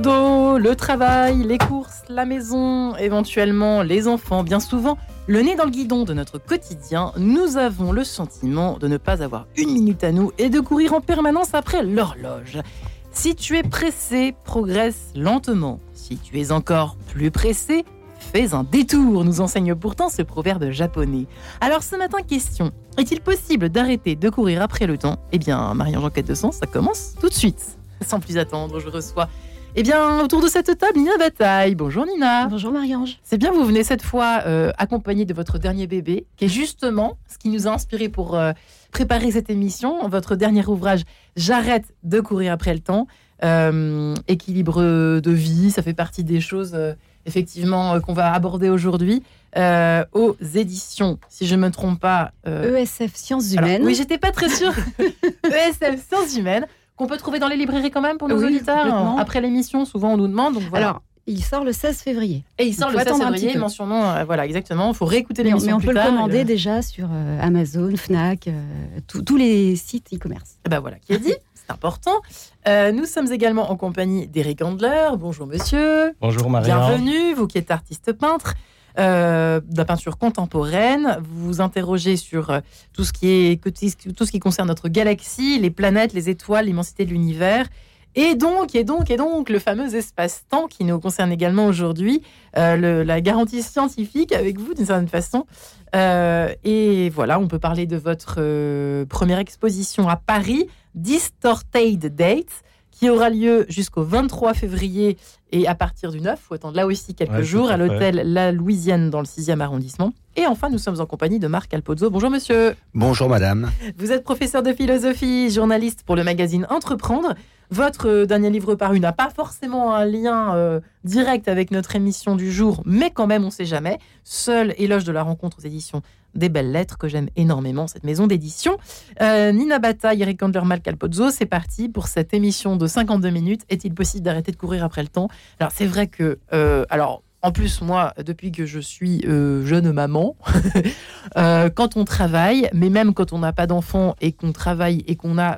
Le travail, les courses, la maison, éventuellement les enfants, bien souvent, le nez dans le guidon de notre quotidien, nous avons le sentiment de ne pas avoir une minute à nous et de courir en permanence après l'horloge. Si tu es pressé, progresse lentement. Si tu es encore plus pressé, fais un détour, nous enseigne pourtant ce proverbe japonais. Alors ce matin, question, est-il possible d'arrêter de courir après le temps? Eh bien, Marie-Ange Quête de Sens, ça commence tout de suite. Sans plus attendre, je reçois eh bien, autour de cette table, Nina Bataille. Bonjour Nina. Bonjour Marie-Ange. C'est bien, vous venez cette fois euh, accompagnée de votre dernier bébé, qui est justement ce qui nous a inspiré pour euh, préparer cette émission. Votre dernier ouvrage, J'arrête de courir après le temps. Euh, équilibre de vie, ça fait partie des choses effectivement qu'on va aborder aujourd'hui. aux éditions, si je ne me trompe pas. ESF Sciences Humaines. oui, j'étais pas très sûre. ESF Sciences Humaines qu'on peut trouver dans les librairies quand même pour nos auditeurs. Après l'émission, souvent on nous demande. Donc voilà. Alors, il sort le 16 février. Et il sort le 16 février, mentionnons, euh, voilà, exactement. Il faut réécouter l'émission. Mais on peut le commander déjà sur euh, Amazon, Fnac, euh, tous les sites e-commerce. Et ben voilà, qui est dit, c'est important. nous sommes également en compagnie d'Eric Handler. Bonjour monsieur. Bonjour Marie. Bienvenue, vous qui êtes artiste peintre. Euh, de la peinture contemporaine. Vous vous interrogez sur euh, tout ce qui est tout ce qui concerne notre galaxie, les planètes, les étoiles, l'immensité de l'univers. Et donc, et donc, et donc, le fameux espace-temps qui nous concerne également aujourd'hui, euh, la garantie scientifique avec vous d'une certaine façon. et voilà, on peut parler de votre première exposition à Paris, Distorted Date, qui aura lieu jusqu'au 23 février et à partir du 9, il faut attendre là aussi quelques jours, à, l'hôtel La Louisiane dans le 6e arrondissement. Et enfin, nous sommes en compagnie de Marc Alpozzo. Bonjour monsieur. Bonjour madame. Vous êtes professeur de philosophie, journaliste pour le magazine Entreprendre. Votre euh, dernier livre paru n'a pas forcément un lien euh, direct avec notre émission du jour, mais quand même, on ne sait jamais. Seul éloge de la rencontre aux éditions des belles lettres que j'aime énormément, cette maison d'édition. Euh, Nina Bataille, Eric Andler, Calpozzo, c'est parti pour cette émission de 52 minutes. Est-il possible d'arrêter de courir après le temps? Alors, c'est vrai que. alors, en plus, moi, depuis que je suis jeune maman, quand on travaille, mais même quand on n'a pas d'enfant et qu'on travaille et qu'on a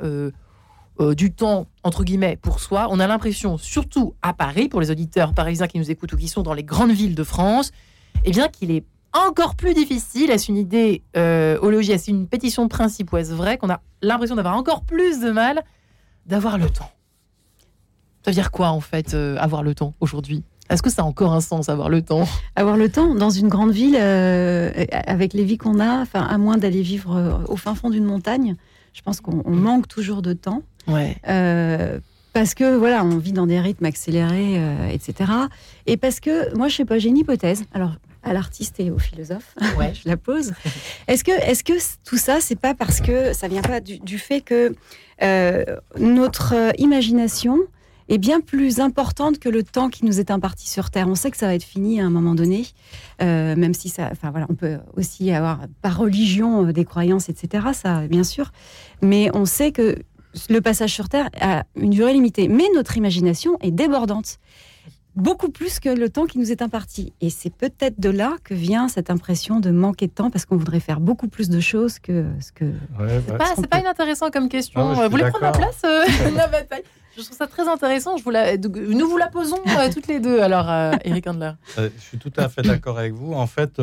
euh, du temps, entre guillemets, pour soi, on a l'impression, surtout à Paris, pour les auditeurs parisiens qui nous écoutent ou qui sont dans les grandes villes de France, eh bien qu'il est encore plus difficile. Est-ce une idée euh, au logis Est-ce une pétition de principe ou est-ce vrai qu'on a l'impression d'avoir encore plus de mal d'avoir le temps Ça veut dire quoi, en fait, euh, avoir le temps aujourd'hui? Est-ce que ça a encore un sens, avoir le temps Avoir le temps dans une grande ville, avec les vies qu'on a, enfin, à moins d'aller vivre au fin fond d'une montagne, je pense qu'on manque toujours de temps. Ouais. Euh, parce que voilà, on vit dans des rythmes accélérés, euh, etc. Et parce que moi, je sais pas, j'ai une hypothèse. Alors, à l'artiste et au philosophe, ouais. je la pose. Est-ce que, est-ce que tout ça, c'est pas parce que ça vient pas du, fait que euh, notre imagination est bien plus importante que le temps qui nous est imparti sur Terre. On sait que ça va être fini à un moment donné, même si ça, enfin voilà, on peut aussi avoir par religion des croyances, etc. Ça, bien sûr, mais on sait que le passage sur Terre a une durée limitée. Mais notre imagination est débordante. Beaucoup plus que le temps qui nous est imparti. Et c'est peut-être de là que vient cette impression de manquer de temps parce qu'on voudrait faire beaucoup plus de choses que ce que. c'est pas, pas inintéressant comme question. vous voulez prendre la place, euh, Je trouve ça très intéressant. Je vous la... Nous vous la posons euh, toutes les deux, alors, euh, Eric Handler. je suis tout à fait d'accord avec vous. En fait,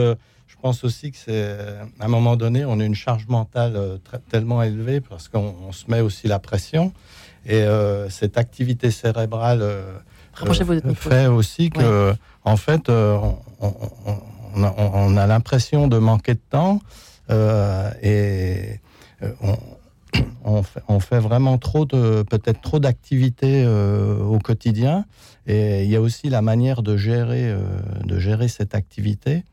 je pense aussi que c'est à un moment donné, on a une charge mentale euh, tellement élevée parce qu'on se met aussi la pression et euh, cette activité cérébrale euh, fait aussi que, en fait, on, a, l'impression de manquer de temps et on, fait, vraiment trop de peut-être trop d'activités au quotidien et il y a aussi la manière de gérer de gérer cette activité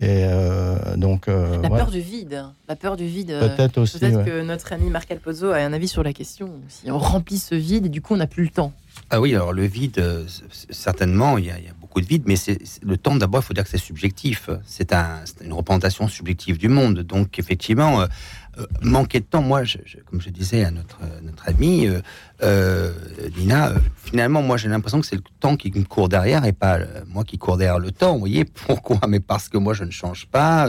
et euh, donc, euh, la peur du vide, la peur du vide. Peut-être aussi. Peut-être que notre ami Marc Alpozo a un avis sur la question. Si on remplit ce vide et du coup on n'a plus le temps. Ah oui, alors le vide, euh, certainement, il y, a, beaucoup de vide, mais c'est le temps d'abord, il faut dire que c'est subjectif. C'est un, une représentation subjective du monde. Donc effectivement, euh, euh, manquer de temps, moi, comme je disais à notre, notre ami euh, Nina, finalement, moi j'ai l'impression que c'est le temps qui me court derrière et pas moi qui cours derrière le temps. Vous voyez pourquoi? Mais parce que moi je ne change pas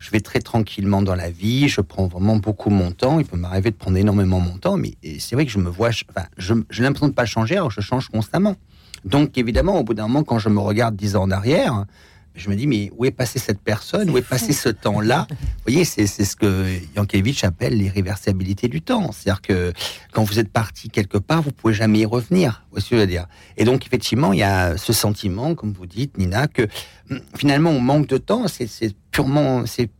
je vais très tranquillement dans la vie, je prends vraiment beaucoup mon temps. Il peut m'arriver de prendre énormément mon temps, mais c'est vrai que je me vois, enfin, j'ai l'impression de ne pas changer, alors je change constamment. Donc évidemment, au bout d'un moment, quand je me regarde dix ans en arrière, je me dis, mais où est passé cette personne? Où est passé ce temps-là? Vous voyez, c'est ce que Yankelevitch appelle l'irréversibilité du temps. C'est-à-dire que quand vous êtes parti quelque part, vous pouvez jamais y revenir. Vous voyez ce que je veux dire? Et donc, effectivement, il y a ce sentiment, comme vous dites, Nina, que hum, finalement, on manque de temps. C'est purement, c'est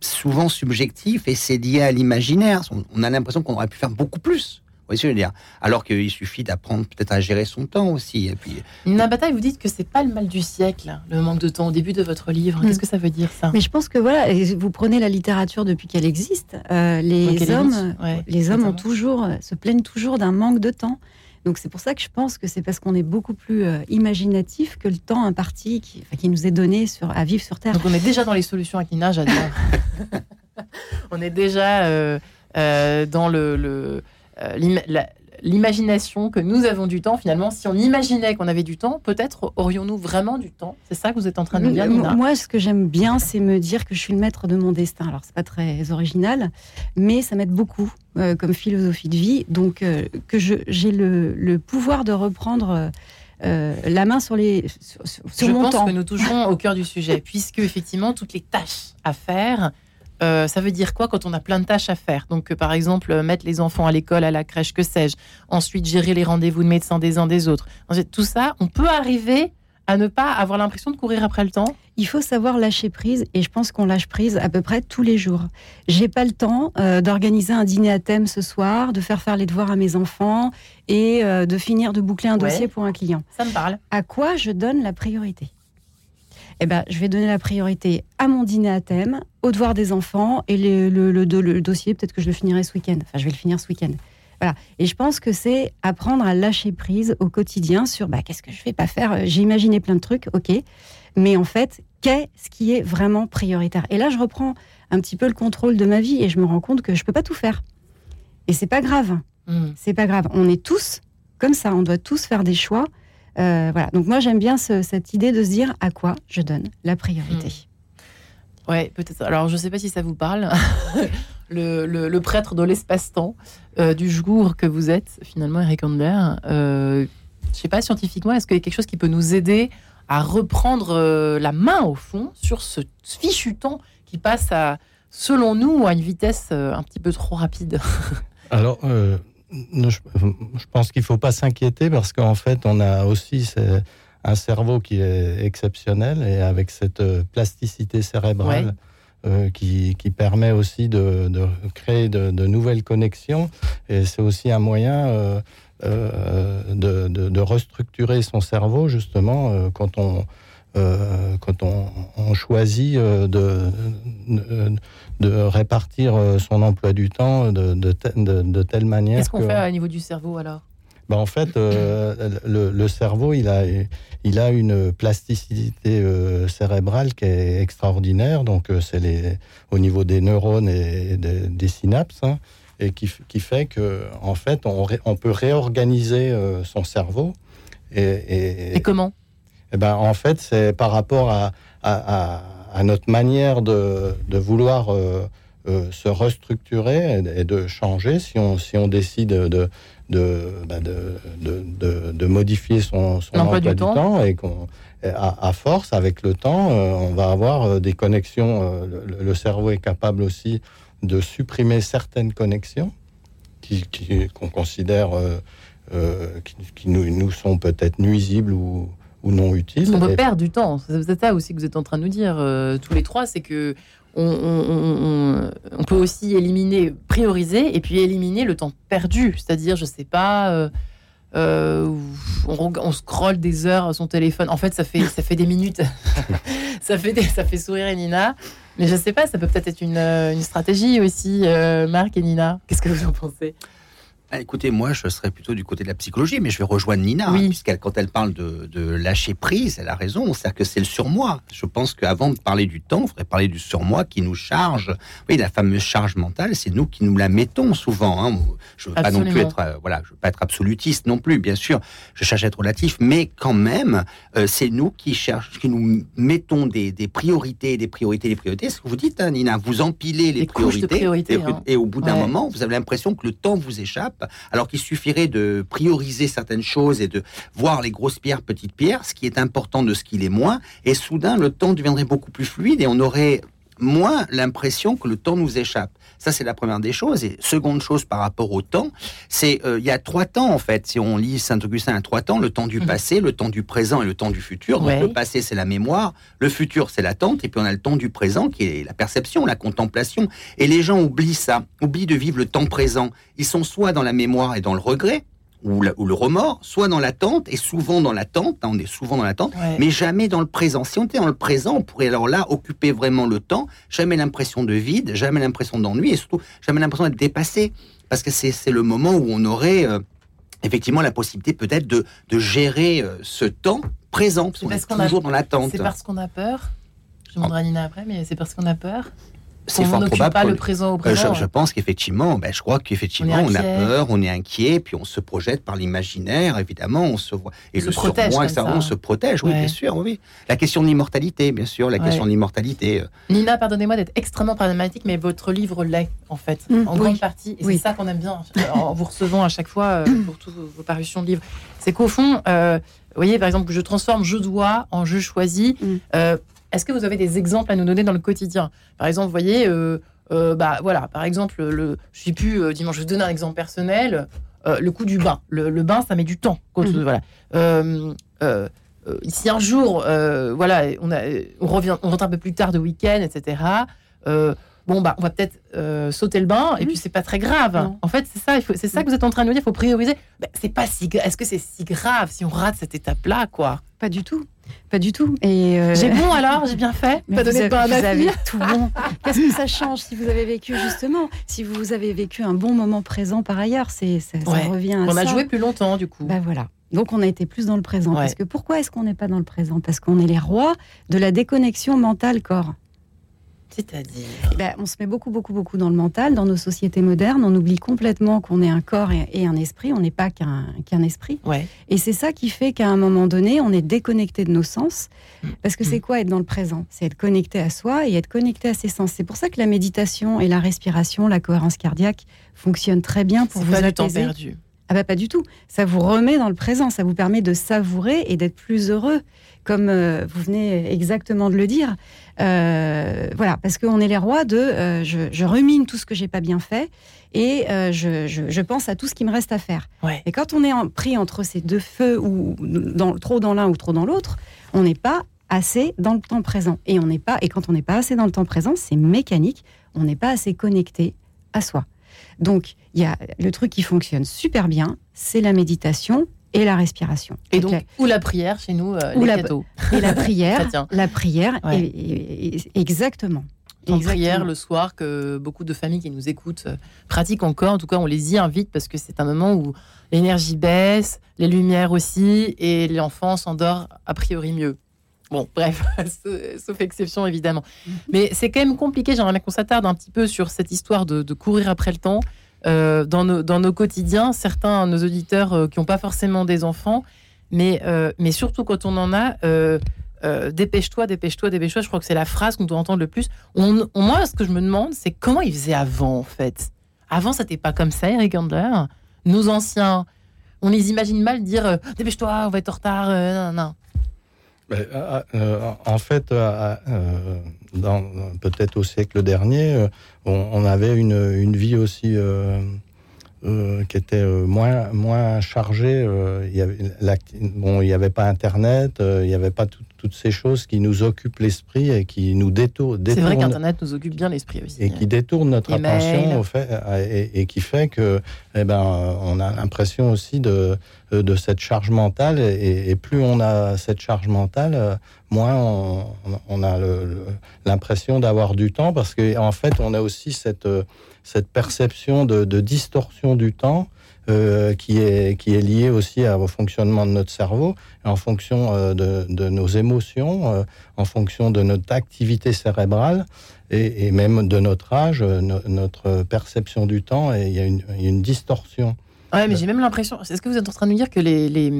souvent subjectif et c'est lié à l'imaginaire. On a l'impression qu'on aurait pu faire beaucoup plus. Vous voyez ce que je veux dire? Alors qu'il suffit d'apprendre peut-être à gérer son temps aussi. Et puis... Nina Bataille, vous dites que c'est pas le mal du siècle, le manque de temps au début de votre livre. Qu'est-ce que ça veut dire ça? Mais je pense que voilà, vous prenez la littérature depuis qu'elle existe. Euh, les, hommes, les hommes ont toujours, se plaignent toujours d'un manque de temps. Donc c'est pour ça que je pense que c'est parce qu'on est beaucoup plus euh, imaginatif que le temps imparti qui, qui, nous est donné sur, à vivre sur Terre. Donc on est déjà dans les solutions à Nina, j'adore. on est déjà euh, euh, dans le, le l'imagination que nous avons du temps, finalement, si on imaginait qu'on avait du temps, peut-être aurions-nous vraiment du temps? C'est ça que vous êtes en train de dire, Nina? Moi, ce que j'aime bien, c'est me dire que je suis le maître de mon destin. Alors, c'est pas très original, mais ça m'aide beaucoup euh, comme philosophie de vie. Donc, euh, que j'ai le, le, pouvoir de reprendre. Euh, la main sur les sur, je mon pense que nous touchons au cœur du sujet, puisque effectivement toutes les tâches à faire euh, ça veut dire quoi quand on a plein de tâches à faire? Donc, euh, par exemple, euh, mettre les enfants à l'école, à la crèche, que sais-je. Ensuite, gérer les rendez-vous de médecins des uns des autres. Ensuite, tout ça, on peut arriver à ne pas avoir l'impression de courir après le temps? Il faut savoir lâcher prise et je pense qu'on lâche prise à peu près tous les jours. J'ai pas le temps d'organiser un dîner à thème ce soir, de faire faire les devoirs à mes enfants et de finir de boucler un dossier pour un client. Ça me parle. À quoi je donne la priorité? Eh ben, je vais donner la priorité à mon dîner à thème, au devoir des enfants et le, dossier, peut-être que je le finirai ce week-end. Enfin, je vais le finir ce week-end. Voilà. Et je pense que c'est apprendre à lâcher prise au quotidien sur bah, qu'est-ce que je vais pas faire? J'ai imaginé plein de trucs, ok. Mais en fait, qu'est-ce qui est vraiment prioritaire? Et là, je reprends un petit peu le contrôle de ma vie et je me rends compte que je peux pas tout faire. Et c'est pas grave. Hmm. C'est pas grave. On est tous comme ça. On doit tous faire des choix. Euh, voilà. Donc moi j'aime bien cette idée de se dire à quoi je donne la priorité. Hmm. Ouais, peut-être. Alors je ne sais pas si ça vous parle. le, prêtre de l'espace-temps euh, du jour que vous êtes finalement, Eric Andler. Euh, je ne sais pas scientifiquement, est-ce qu'il y a quelque chose qui peut nous aider à reprendre la main au fond sur ce fichu temps qui passe à, selon nous, à une vitesse un petit peu trop rapide? Alors, je pense qu'il ne faut pas s'inquiéter parce qu'en fait, on a aussi un cerveau qui est exceptionnel et avec cette euh, plasticité cérébrale euh, qui, permet aussi de, créer de, nouvelles connexions. Et c'est aussi un moyen euh, de, restructurer son cerveau, justement, quand on euh, quand on, choisit euh, de, de, répartir euh, son emploi du temps de, de, telle manière. Qu'est-ce qu'on fait au niveau du cerveau alors? Ben en fait, le, cerveau, il a, il a une plasticité cérébrale qui est extraordinaire. Donc, c'est au niveau des neurones et des, synapses, hein, et qui, qui, fait que, en fait, on, on peut réorganiser son cerveau. et, et comment? Eh ben, en fait, c'est par rapport à, notre manière de, vouloir euh, euh, se restructurer et, de changer. Si on, si on décide de, de, bah, de, modifier son, emploi du, temps. et qu'on à, force, avec le temps, euh, on va avoir des connexions. Le, cerveau est capable aussi de supprimer certaines connexions qu'on qui, qu'on considère qui, qui, nous, nous sont peut-être nuisibles ou, ou non utile. On peut perdre du temps. C'est ça aussi que vous êtes en train de nous dire euh, tous les trois, c'est que on, peut aussi éliminer, prioriser et puis éliminer le temps perdu. C'est-à-dire, je sais pas. Euh, euh, on, on scrolle des heures son téléphone. En fait, ça fait, ça fait des minutes. ça, fait ça fait sourire Nina. Mais je sais pas, ça peut peut-être être une, une stratégie aussi, Marc et Nina. Qu'est-ce que vous en pensez? Écoutez, moi, je serais plutôt du côté de la psychologie, mais je vais rejoindre Nina, hein, puisqu'elle, quand elle parle de, lâcher prise, elle a raison. C'est-à-dire que c'est le surmoi. Je pense qu'avant de parler du temps, il faudrait parler du surmoi qui nous charge. Oui, la fameuse charge mentale, c'est nous qui nous la mettons souvent. Hein. Je veux pas non plus être, euh, voilà, je veux pas être absolutiste non plus, bien sûr. Je cherche à être relatif, mais quand même, euh, c'est nous qui cherchons, qui nous mettons des, priorités, des priorités, des priorités. Ce que vous dites, hein, Nina, vous empilez les, priorités, et, au bout d'un moment, vous avez l'impression que le temps vous échappe alors qu'il suffirait de prioriser certaines choses et de voir les grosses pierres, petites pierres, ce qui est important de ce qu'il est moins, et soudain le temps deviendrait beaucoup plus fluide et on aurait moins l'impression que le temps nous échappe. Ça, c'est la première des choses. Et seconde chose par rapport au temps, c'est euh, il y a trois temps en fait. Si on lit Saint Augustin, à trois temps le temps du mhm. passé, le temps du présent et le temps du futur. Donc, le passé, c'est la mémoire, le futur, c'est l'attente, et puis on a le temps du présent qui est la perception, la contemplation. Et les gens oublient ça, oublient de vivre le temps présent. Ils sont soit dans la mémoire et dans le regret, ou, le remords, soit dans l'attente, et souvent dans l'attente, hein, on est souvent dans l'attente, mais jamais dans le présent. Si on était dans le présent, on pourrait alors là occuper vraiment le temps, jamais l'impression de vide, jamais l'impression d'ennui, et surtout jamais l'impression d'être dépassé, parce que c'est le moment où on aurait euh, effectivement la possibilité peut-être de, de, gérer euh, ce temps présent, parce qu'on est, toujours dans l'attente. C'est parce qu'on a peur je demanderai à Nina après, mais c'est parce qu'on a peur c'est fort probable. Pas le présent au présent. Je, pense qu'effectivement, ben, je crois qu'effectivement, on, a peur, on est inquiet, puis on se projette par l'imaginaire, évidemment, on se voit. Et le protège surmoi, ça, on se protège, oui, bien sûr, oui. La question de l'immortalité, bien sûr, la question de l'immortalité. Euh. Nina, pardonnez-moi d'être extrêmement problématique, mais votre livre l'est, en fait, mm. en grande partie. Et c'est ça qu'on aime bien en vous recevant à chaque fois euh, pour toutes vos parutions de livres. C'est qu'au fond, euh, vous voyez, par exemple, que je transforme je dois en je choisis. Mm. Est-ce que vous avez des exemples à nous donner dans le quotidien? Par exemple, vous voyez, euh, euh, bah voilà, par exemple, le, je suis plus euh, dimanche. Je vais donner un exemple personnel. le coup du bain. Le, bain, ça met du temps. Mhm. Voilà. si un jour, voilà, on, a, on revient, on rentre un peu plus tard de week-end, etc bon bah on va peut-être sauter le bain et puis c'est pas très grave. En fait, c'est ça, c'est ça que vous êtes en train de nous dire. Il faut prioriser. Ben, c'est pas si, est-ce que c'est si grave si on rate cette étape-là, quoi? Pas du tout. Pas du tout. Et euh, J'ai bon alors, j'ai bien fait? pas donné vous, avez, tout bon. Qu'est-ce que ça change si vous avez vécu justement, si vous avez vécu un bon moment présent par ailleurs, c'est ça, revient. À on a joué plus longtemps du coup. Bah voilà. Donc on a été plus dans le présent. Parce que pourquoi est-ce qu'on n'est pas dans le présent? Parce qu'on est les rois de la déconnexion mentale corps. C'est-à-dire eh ben, On se met beaucoup, beaucoup, beaucoup dans le mental. Dans nos sociétés modernes, on oublie complètement qu'on est un corps et, un esprit. On n'est pas qu'un esprit. Ouais. Et c'est ça qui fait qu'à un moment donné, on est déconnecté de nos sens. Mm. Parce que c'est mm. quoi être dans le présent? C'est être connecté à soi et être connecté à ses sens. C'est pour ça que la méditation et la respiration, la cohérence cardiaque fonctionnent très bien pour vous pas apaiser. du temps perdu. Ah bah pas du tout. Ça vous remet dans le présent. Ça vous permet de savourer et d'être plus heureux comme euh, vous venez exactement de le dire. Euh, voilà, parce qu'on est les rois de euh, je, rumine tout ce que j'ai pas bien fait et je, pense à tout ce qui me reste à faire. Et quand on est pris entre ces deux feux ou dans, trop dans l'un ou trop dans l'autre, on n'est pas assez dans le temps présent. Et on n'est pas et quand on n'est pas assez dans le temps présent, c'est mécanique. On n'est pas assez connecté à soi. Donc, il y a le truc qui fonctionne super bien, c'est la méditation et la respiration. Et donc, ou la prière chez nous, euh, les la, Et la prière, la prière, exactement. La prière le soir que beaucoup de familles qui nous écoutent euh, pratiquent encore. En tout cas, on les y invite parce que c'est un moment où l'énergie baisse, les lumières aussi, et l'enfant s'endort a priori mieux. Bon, bref, sauf exception évidemment. Mm-hmm. Mais c'est quand même compliqué. J'aimerais qu'on s'attarde un petit peu sur cette histoire de, de courir après le temps. Euh, dans, nos, dans, nos, quotidiens, certains, nos auditeurs euh, qui n'ont pas forcément des enfants, mais, euh, mais surtout quand on en a, dépêche-toi, dépêche-toi, dépêche-toi, je crois que c'est la phrase qu'on doit entendre le plus. Moi, ce que je me demande, c'est comment ils faisaient avant, en fait. Avant, c'était pas comme ça, Eric Handler. Nos anciens, on les imagine mal dire dépêche-toi, on va être en retard. non, non. En fait, peut-être au siècle dernier, on, avait une, vie aussi euh, euh, qui était euh, moins, moins chargée. il n'y avait pas Internet, il n'y avait pas toutes ces choses qui nous occupent l'esprit et qui nous détournent. C'est vrai qu'Internet nous occupe bien l'esprit aussi. Et qui détourne notre attention au fait, et, qui fait que, eh ben, on a l'impression aussi de, de cette charge mentale. Et, plus on a cette charge mentale, moins on, a l'impression d'avoir du temps parce qu'en en fait, on a aussi cette, cette perception de, distorsion du temps euh, qui, est, qui est lié aussi au fonctionnement de notre cerveau, en fonction euh, de, de, nos émotions, euh, en fonction de notre activité cérébrale et, même de notre âge, notre perception du temps, et il y a une, distorsion. Ouais, mais j'ai même l'impression. Est-ce que vous êtes en train de nous dire que les, les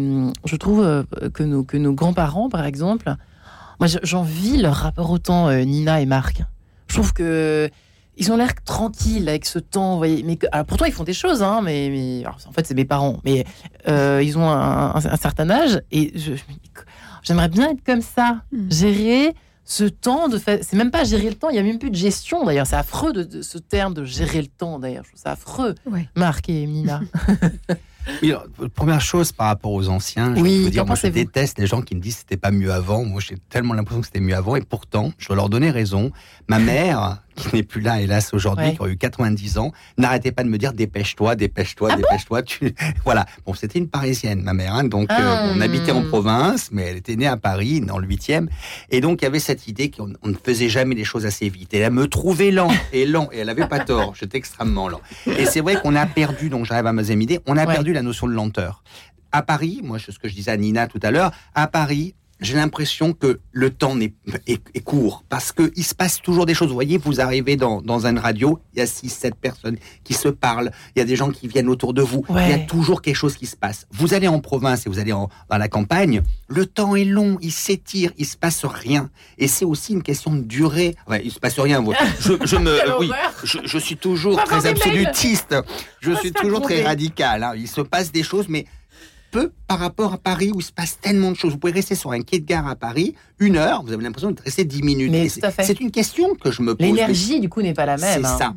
je trouve que nos, que nos grands-parents, par exemple, moi j'envie leur rapport au temps, Nina et Marc. Je trouve que ils ont l'air tranquilles avec ce temps, vous voyez. Mais alors pourtant, ils font des choses, hein, mais, mais en fait, c'est mes parents. Mais euh, ils ont un, certain âge et j'aimerais bien être comme ça, hmm. gérer ce temps de fait. C'est même pas gérer le temps, il y a même plus de gestion d'ailleurs. C'est affreux de, ce terme de gérer le temps d'ailleurs. Je trouve ça affreux, Marc et Nina. Oui, première chose par rapport aux anciens, je oui, dire, moi je déteste les gens qui me disent c'était pas mieux avant. Moi j'ai tellement l'impression que c'était mieux avant et pourtant, je dois leur donner raison. Ma mère, qui n'est plus là, hélas, aujourd'hui, qui a eu 90 ans, n'arrêtait pas de me dire dépêche-toi, dépêche-toi, ah dépêche-toi. tu... Voilà. Bon, c'était une parisienne, ma mère. Hein, donc, euh, ah. on habitait en province, mais elle était née à Paris, dans le 8e. Et donc, il y avait cette idée qu'on ne faisait jamais les choses assez vite. Et elle me trouvait lent et lent. Et elle avait pas tort. J'étais extrêmement lent. Et c'est vrai qu'on a perdu, donc j'arrive à ma deuxième idée, on a perdu la notion de lenteur. À Paris, moi, ce que je disais à Nina tout à l'heure, à Paris, j'ai l'impression que le temps est, est, court parce qu'il se passe toujours des choses. Vous voyez, vous arrivez dans, dans une radio, il y a 6-7 personnes qui se parlent, il y a des gens qui viennent autour de vous, il y a toujours quelque chose qui se passe. Vous allez en province et vous allez en, dans la campagne, le temps est long, il s'étire, il se passe rien. Et c'est aussi une question de durée. Ouais, il se passe rien. Je, je me, oui, je, je, suis toujours très absolutiste. Je suis toujours très radical. Hein. Il se passe des choses, mais peu par rapport à Paris où il se passe tellement de choses. Vous pouvez rester sur un quai de gare à Paris une heure, vous avez l'impression de rester dix minutes. C'est une question que je me pose. L'énergie, du coup, n'est pas la même. C'est hein. ça.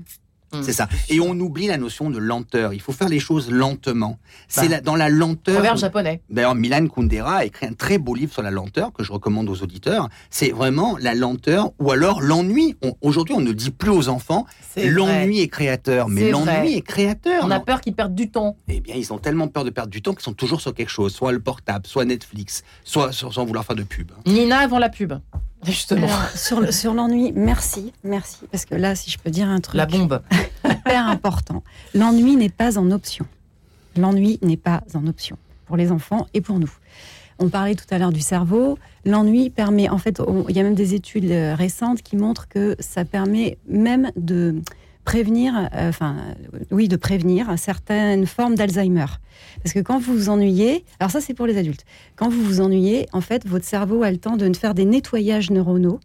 Mm. C'est ça. Et on oublie la notion de lenteur. Il faut faire les choses lentement. C'est bah. dans la lenteur. Proverbe japonais. D'ailleurs, Milan Kundera a écrit un très beau livre sur la lenteur que je recommande aux auditeurs. C'est vraiment la lenteur ou alors l'ennui. Aujourd'hui, on ne dit plus aux enfants l'ennui est créateur, mais l'ennui est créateur. On a peur qu'ils perdent du temps. Eh bien, ils ont tellement peur de perdre du temps qu'ils sont toujours sur quelque chose, soit le portable, soit Netflix, soit sans vouloir faire de pub. Nina avant la pub. Justement. sur, sur l'ennui, merci, merci. Parce que là, si je peux dire un truc. La bombe. Hyper important. L'ennui n'est pas en option. L'ennui n'est pas en option pour les enfants et pour nous. On parlait tout à l'heure du cerveau. L'ennui permet, en fait, il y a même des études euh, récentes qui montrent que ça permet même de prévenir, euh, enfin, oui, de prévenir certaines formes d'Alzheimer. Parce que quand vous vous ennuyez, alors ça c'est pour les adultes, quand vous vous ennuyez, en fait, votre cerveau a le temps de faire des nettoyages neuronaux.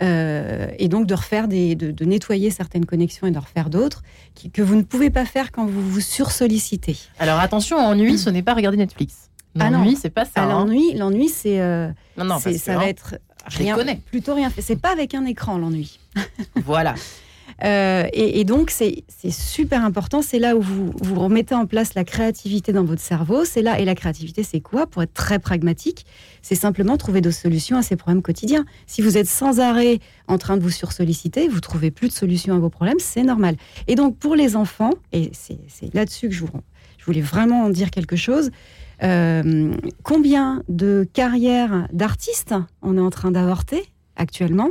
Euh, et donc de refaire des, de, nettoyer certaines connexions et de refaire d'autres que vous ne pouvez pas faire quand vous vous sursollicitez. Alors attention, ennui, ce n'est pas regarder Netflix. Ah l'ennui, c'est pas ça. Ah, hein. L'ennui, l'ennui, c'est euh, non, non, ça va être rien, plutôt rien. C'est pas avec un écran l'ennui. voilà. Euh, et, donc, c'est super important. C'est là où vous, remettez en place la créativité dans votre cerveau. C'est là, et la créativité, c'est quoi? Pour être très pragmatique, c'est simplement trouver des solutions à ces problèmes quotidiens. Si vous êtes sans arrêt en train de vous sursolliciter, vous trouvez plus de solutions à vos problèmes, c'est normal. Et donc, pour les enfants, et c'est là-dessus que je, voulais vraiment en dire quelque chose, euh, combien de carrières d'artistes on est en train d'avorter actuellement?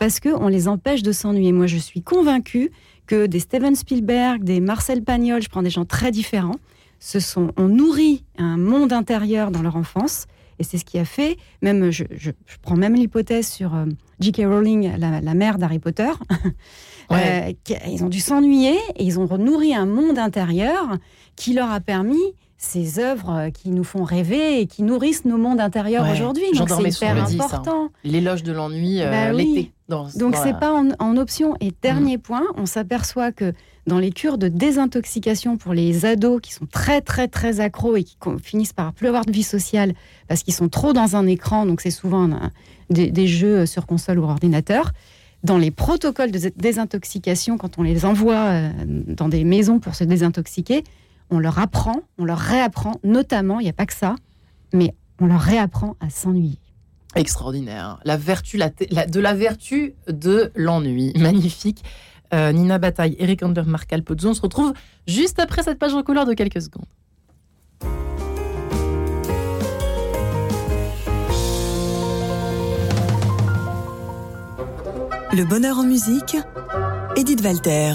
Parce qu'on les empêche de s'ennuyer. Moi, je suis convaincue que des Steven Spielberg, des Marcel Pagnol, je prends des gens très différents, ce sont, on nourrit un monde intérieur dans leur enfance. Et c'est ce qui a fait, même, je, prends même l'hypothèse sur euh, J.K. Rowling, la, mère d'Harry Potter. Euh, ils ont dû s'ennuyer et ils ont nourri un monde intérieur qui leur a permis ces œuvres qui nous font rêver et qui nourrissent nos mondes intérieurs aujourd'hui. Donc c'est hyper important. L'éloge de l'ennui euh, bah l'été. Donc c'est pas en, option. Et dernier mm. point, on s'aperçoit que dans les cures de désintoxication pour les ados qui sont très très très accros et qui finissent par plus avoir de vie sociale parce qu'ils sont trop dans un écran, donc c'est souvent des, jeux sur console ou ordinateur. Dans les protocoles de désintoxication, quand on les envoie euh, dans des maisons pour se désintoxiquer, on leur apprend, on leur réapprend, notamment, il n'y a pas que ça, mais on leur réapprend à s'ennuyer. Extraordinaire. La vertu, la, de la vertu de l'ennui. Magnifique. Euh, Nina Bataille, Eric Ander, Marc Alpozzo. On se retrouve juste après cette page en couleur de quelques secondes. Le bonheur en musique, Edith Walter.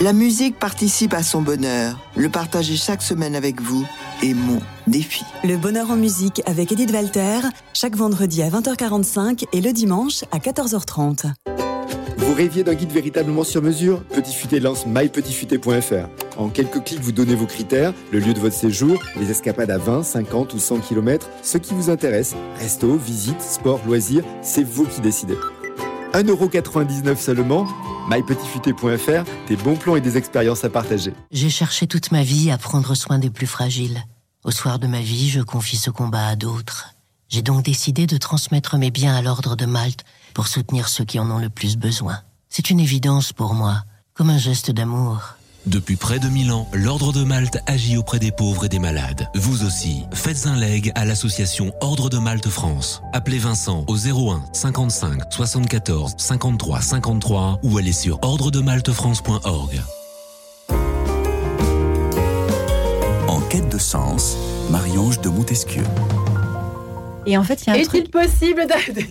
La musique participe à son bonheur. Le partager chaque semaine avec vous est mon défi. Le bonheur en musique avec Edith Walter, chaque vendredi à 20h45 et le dimanche à 14h30. Vous rêviez d'un guide véritablement sur mesure Petit Futé lance mypetitfuté.fr. En quelques clics, vous donnez vos critères, le lieu de votre séjour, les escapades à 20, 50 ou 100 km, ce qui vous intéresse. Resto, visite, sport, loisirs, c'est vous qui décidez. 1,99€ seulement mypetitfuté.fr, des bons plans et des expériences à partager. J'ai cherché toute ma vie à prendre soin des plus fragiles. Au soir de ma vie, je confie ce combat à d'autres. J'ai donc décidé de transmettre mes biens à l'ordre de Malte pour soutenir ceux qui en ont le plus besoin. C'est une évidence pour moi, comme un geste d'amour. Depuis près de 1000 ans, l'Ordre de Malte agit auprès des pauvres et des malades. Vous aussi, faites un leg à l'association Ordre de Malte France. Appelez Vincent au 01 55 74 53 53 ou allez sur ordredemaltefrance.org. En quête de sens, Marie-Ange de Montesquieu. Et en fait, il y a un Est-il truc. possible de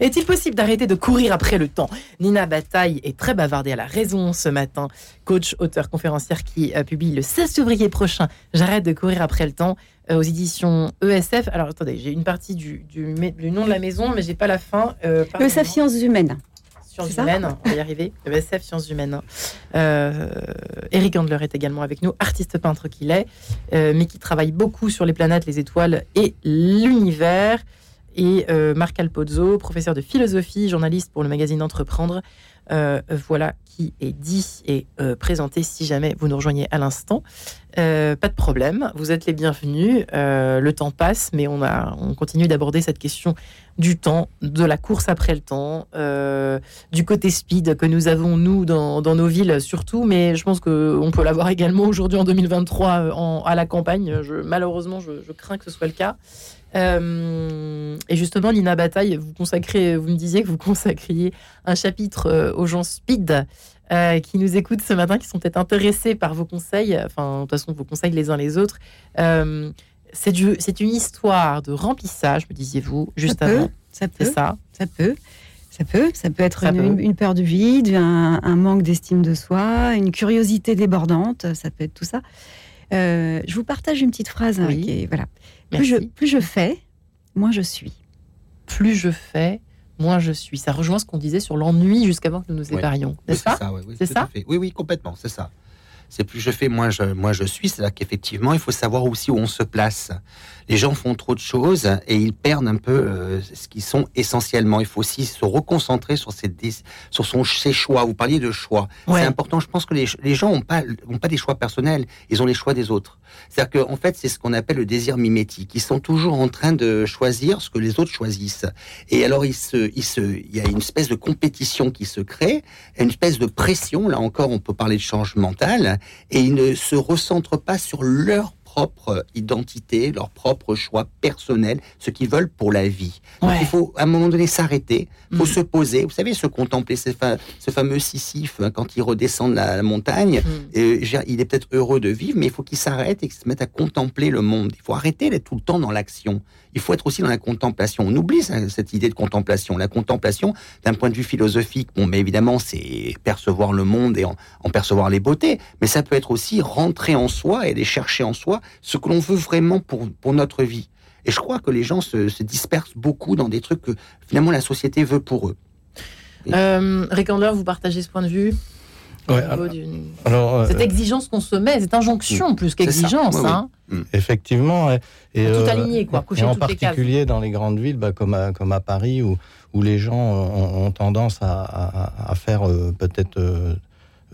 Est-il possible d'arrêter de courir après le temps? Nina Bataille est très bavardée à la raison ce matin. Coach, auteur, conférencière qui euh, publie le 16 février prochain J'arrête de courir après le temps euh, aux éditions ESF. Alors attendez, j'ai une partie du, du, mé- du nom de la maison, mais j'ai pas la fin. Euh. SAF Sciences Humaines. Sciences humaines, on va y arriver. ESF Sciences humaines. Euh, Eric Handler est également avec nous, artiste peintre qu'il est, euh, mais qui travaille beaucoup sur les planètes, les étoiles et l'univers. Et euh, Marc Alpozzo, professeur de philosophie, journaliste pour le magazine Entreprendre. Euh, voilà qui est dit et euh, présenté si jamais vous nous rejoignez à l'instant. Pas de problème, vous êtes les bienvenus. Le temps passe, mais on, continue d'aborder cette question du temps, de la course après le temps, du côté speed que nous avons, nous, dans, nos villes surtout, mais je pense qu'on peut l'avoir également aujourd'hui en 2023 euh, en- à la campagne. Malheureusement, je, je crains que ce soit le cas. Euh, et justement, Lina Bataille, vous, consacrez, vous me disiez que vous consacriez un chapitre euh, aux gens speed euh, qui nous écoutent ce matin, qui sont peut-être intéressés par vos conseils, enfin, de toute façon, vos conseils les uns les autres. C'est une histoire de remplissage, me disiez-vous, juste ça peut, avant. ça C'est peut, ça. ça peut. Ça peut, ça peut être Ça une, peut. une peur du vide, un, un manque d'estime de soi, une curiosité débordante, ça peut être tout ça. Euh, je vous partage une petite phrase. hein, Oui. qui est- voilà. Plus je, plus je fais, moins je suis. Plus je fais, moins je suis. Ça rejoint ce qu'on disait sur l'ennui jusqu'avant que nous nous Oui. séparions. Oui, N'est-ce pas oui, oui, C'est tout ça fait. Oui, oui, complètement, c'est ça. C'est plus je fais, moins je, suis. C'est là qu'effectivement, il faut savoir aussi où on se place. Les gens font trop de choses et ils perdent un peu euh, ce qu'ils sont essentiellement. Il faut aussi se reconcentrer sur ses, sur son, ses choix. Vous parliez de choix. Ouais. C'est important. Je pense que les, les gens n'ont pas, ont pas des choix personnels. Ils ont les choix des autres. C'est-à-dire qu'en fait, c'est ce qu'on appelle le désir mimétique. Ils sont toujours en train de choisir ce que les autres choisissent. Et alors, il, se, se, il y a une espèce de compétition qui se crée, une espèce de pression. Là encore, on peut parler de change mental. Et ils ne se recentrent pas sur leur propre identité, leur propre choix personnel, ce qu'ils veulent pour la vie. Donc, il faut à un moment donné s'arrêter, il faut Mm. se poser, vous savez, se contempler, ce, fa- ce fameux Sisyphe, hein, quand il redescend de la, la montagne, Mm. et, dire, il est peut-être heureux de vivre, mais il faut qu'il s'arrête et qu'il se mette à contempler le monde. Il faut arrêter d'être tout le temps dans l'action. Il faut être aussi dans la contemplation. On oublie cette idée de contemplation. La contemplation, d'un point de vue philosophique, bon, mais évidemment, c'est percevoir le monde et en, percevoir les beautés, mais ça peut être aussi rentrer en soi et aller chercher en soi ce que l'on veut vraiment pour, pour notre vie. Et je crois que les gens se, se dispersent beaucoup dans des trucs que finalement la société veut pour eux. Euh, Rick Handler, vous partagez ce point de vue? Ouais, alors, euh, Cette exigence qu'on se met, cette injonction plus qu'exigence. Oui, oui. hein. Effectivement. Et, Faut tout euh, aligner, quoi, et en les particulier dans les grandes villes, bah, comme, à, comme à Paris, où, où les gens ont, ont tendance à, à- à faire euh, peut-être euh,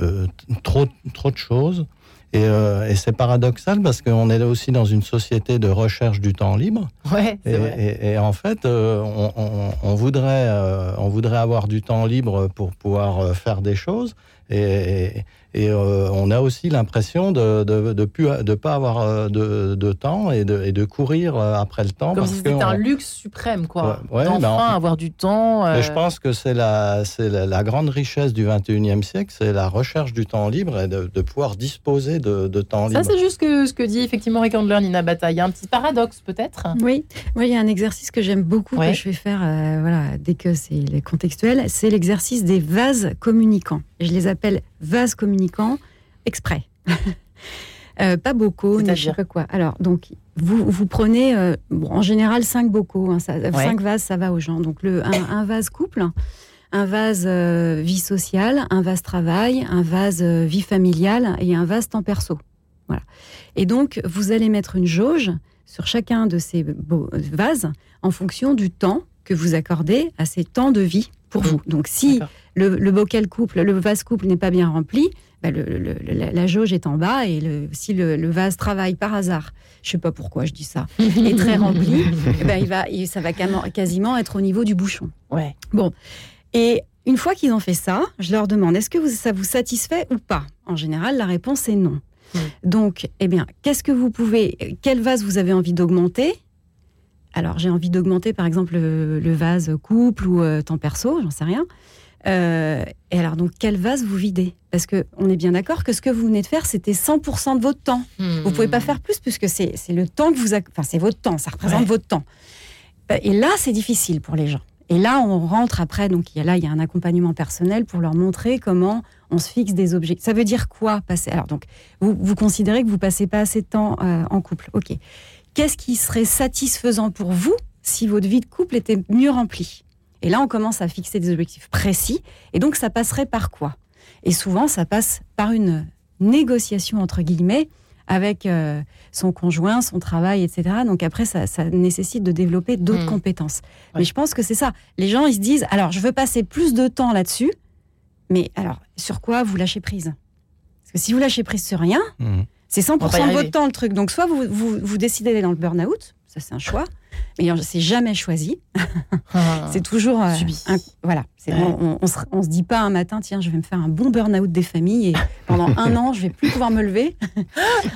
euh, trop, trop de choses. Et, euh, et c'est paradoxal parce qu'on est aussi dans une société de recherche du temps libre. Ouais, c'est Et, vrai. et- et en fait, euh, on, on- on voudrait, euh, on voudrait avoir du temps libre pour pouvoir faire des choses. Et, et euh, on a aussi l'impression de de, de, pas avoir euh, de, de temps et de, et de courir euh, après le temps. Comme parce si c'était que un luxe suprême, quoi. Ouais, ouais, D'enfin ben, on- avoir du temps. euh, Et je pense que c'est la, c'est la, la grande richesse du 21e siècle, c'est la recherche du temps libre et de, de pouvoir disposer de, de temps Ça, libre. c'est juste que, ce que dit effectivement Rick Handler, Nina Bataille. Il y a un petit paradoxe, peut-être? Oui, oui, il y a un exercice que j'aime beaucoup Ouais. que je vais faire euh, voilà, dès que c'est les contextuel, c'est l'exercice des vases communicants. Je les appelle vases communicants exprès. Euh, pas bocaux, ni je sais C'est-à-dire pas quoi. Alors, donc, vous, vous prenez euh, bon, en général cinq bocaux, hein, ça- cinq vases, ça va aux gens. Donc, le, un, un vase couple, un vase euh, vie sociale, un vase travail, un vase vie familiale et un vase temps perso. Voilà. Et donc, vous allez mettre une jauge sur chacun de ces vases en fonction du temps que vous accordez à ces temps de vie pour vous. Donc, si le, le bocal couple, le vase couple n'est pas bien rempli, bah, le- le- le- la, la jauge est en bas et si le, vase travail par hasard, je sais pas pourquoi je dis ça, est très rempli, eh ben, il va, il- ça va quasiment- être au niveau du bouchon. Ouais. Et une fois qu'ils ont fait ça, je leur demande est-ce que vous- ça vous satisfait ou pas? En général, la réponse est non. Mm. Donc, eh bien, qu'est-ce que vous pouvez, quel vase vous avez envie d'augmenter? Alors, j'ai envie d'augmenter, par exemple, le, le vase couple ou euh, temps perso, j'en sais rien. Euh, et alors, donc, quel vase vous videz? Parce que on est bien d'accord que ce que vous venez de faire, c'était 100% de votre temps. Vous pouvez pas faire plus puisque c'est c'est le temps que vous, enfin, c'est votre temps, ça représente Ouais. votre temps. Euh, Et là, c'est difficile pour les gens. Et là, on rentre après, donc il y a, là, il y a un accompagnement personnel pour leur montrer comment on se fixe des objectifs. Ça veut dire quoi passer? Alors, donc, vous, vous considérez que vous passez pas assez de temps euh, en couple. Ok. Qu'est-ce qui serait satisfaisant pour vous si votre vie de couple était mieux remplie? Et là, on commence à fixer des objectifs précis. Et donc, ça passerait par quoi? Et souvent, ça passe par une négociation entre guillemets avec euh, son conjoint, son travail, etc. Donc après, ça, ça nécessite de développer d'autres Mm. compétences. Ouais. Mais je pense que c'est ça. Les gens, ils se disent, alors, je veux passer plus de temps là-dessus, mais alors, sur quoi vous lâchez prise? Parce que si vous lâchez prise sur rien, Mhm. C'est On va pas y 100% de votre temps le truc. Donc soit vous, vous, vous décidez d'aller dans le burn-out, ça c'est un choix, mais c'est jamais choisi. Ah. C'est toujours euh, un- voilà. Ouais. On, on, se, on se dit pas un matin, tiens, je vais me faire un bon burn-out des familles et pendant un an, je vais plus pouvoir me lever.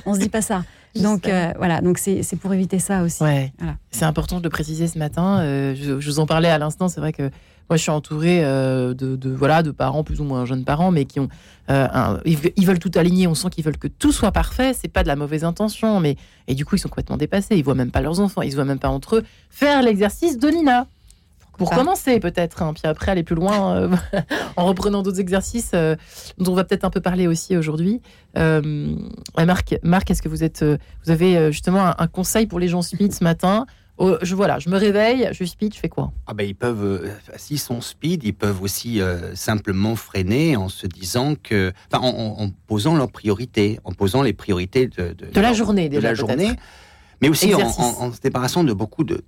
on se dit pas ça. Donc euh, voilà, donc c'est c'est pour éviter ça aussi. Ouais, Voilà. c'est important de le préciser ce matin. Euh, je, je vous en parlais à l'instant. C'est vrai que moi, je suis entourée euh, de, de, voilà de parents plus ou moins jeunes parents, mais qui ont euh, un- ils, ve- ils veulent tout aligner. On sent qu'ils veulent que tout soit parfait. C'est pas de la mauvaise intention, mais et du coup, ils sont complètement dépassés. Ils voient même pas leurs enfants. Ils se voient même pas entre eux faire l'exercice de Nina. Pour commencer, peut-être, hein, puis après aller plus loin euh, en reprenant d'autres exercices dont on va peut-être un peu parler aussi aujourd'hui. Marc, Marc, est-ce que vous êtes, vous avez justement un, un conseil pour les gens speed ce matin? Oh, Je voilà, je me réveille, je speed, je fais quoi? Ah ben, ils peuvent, euh, s'ils sont speed, ils peuvent aussi euh, simplement freiner en se disant que, enfin, en, en- en posant leurs priorités, en posant les priorités de, De la journée de déjà. la peut-être. journée, mais aussi en, se débarrassant de beaucoup de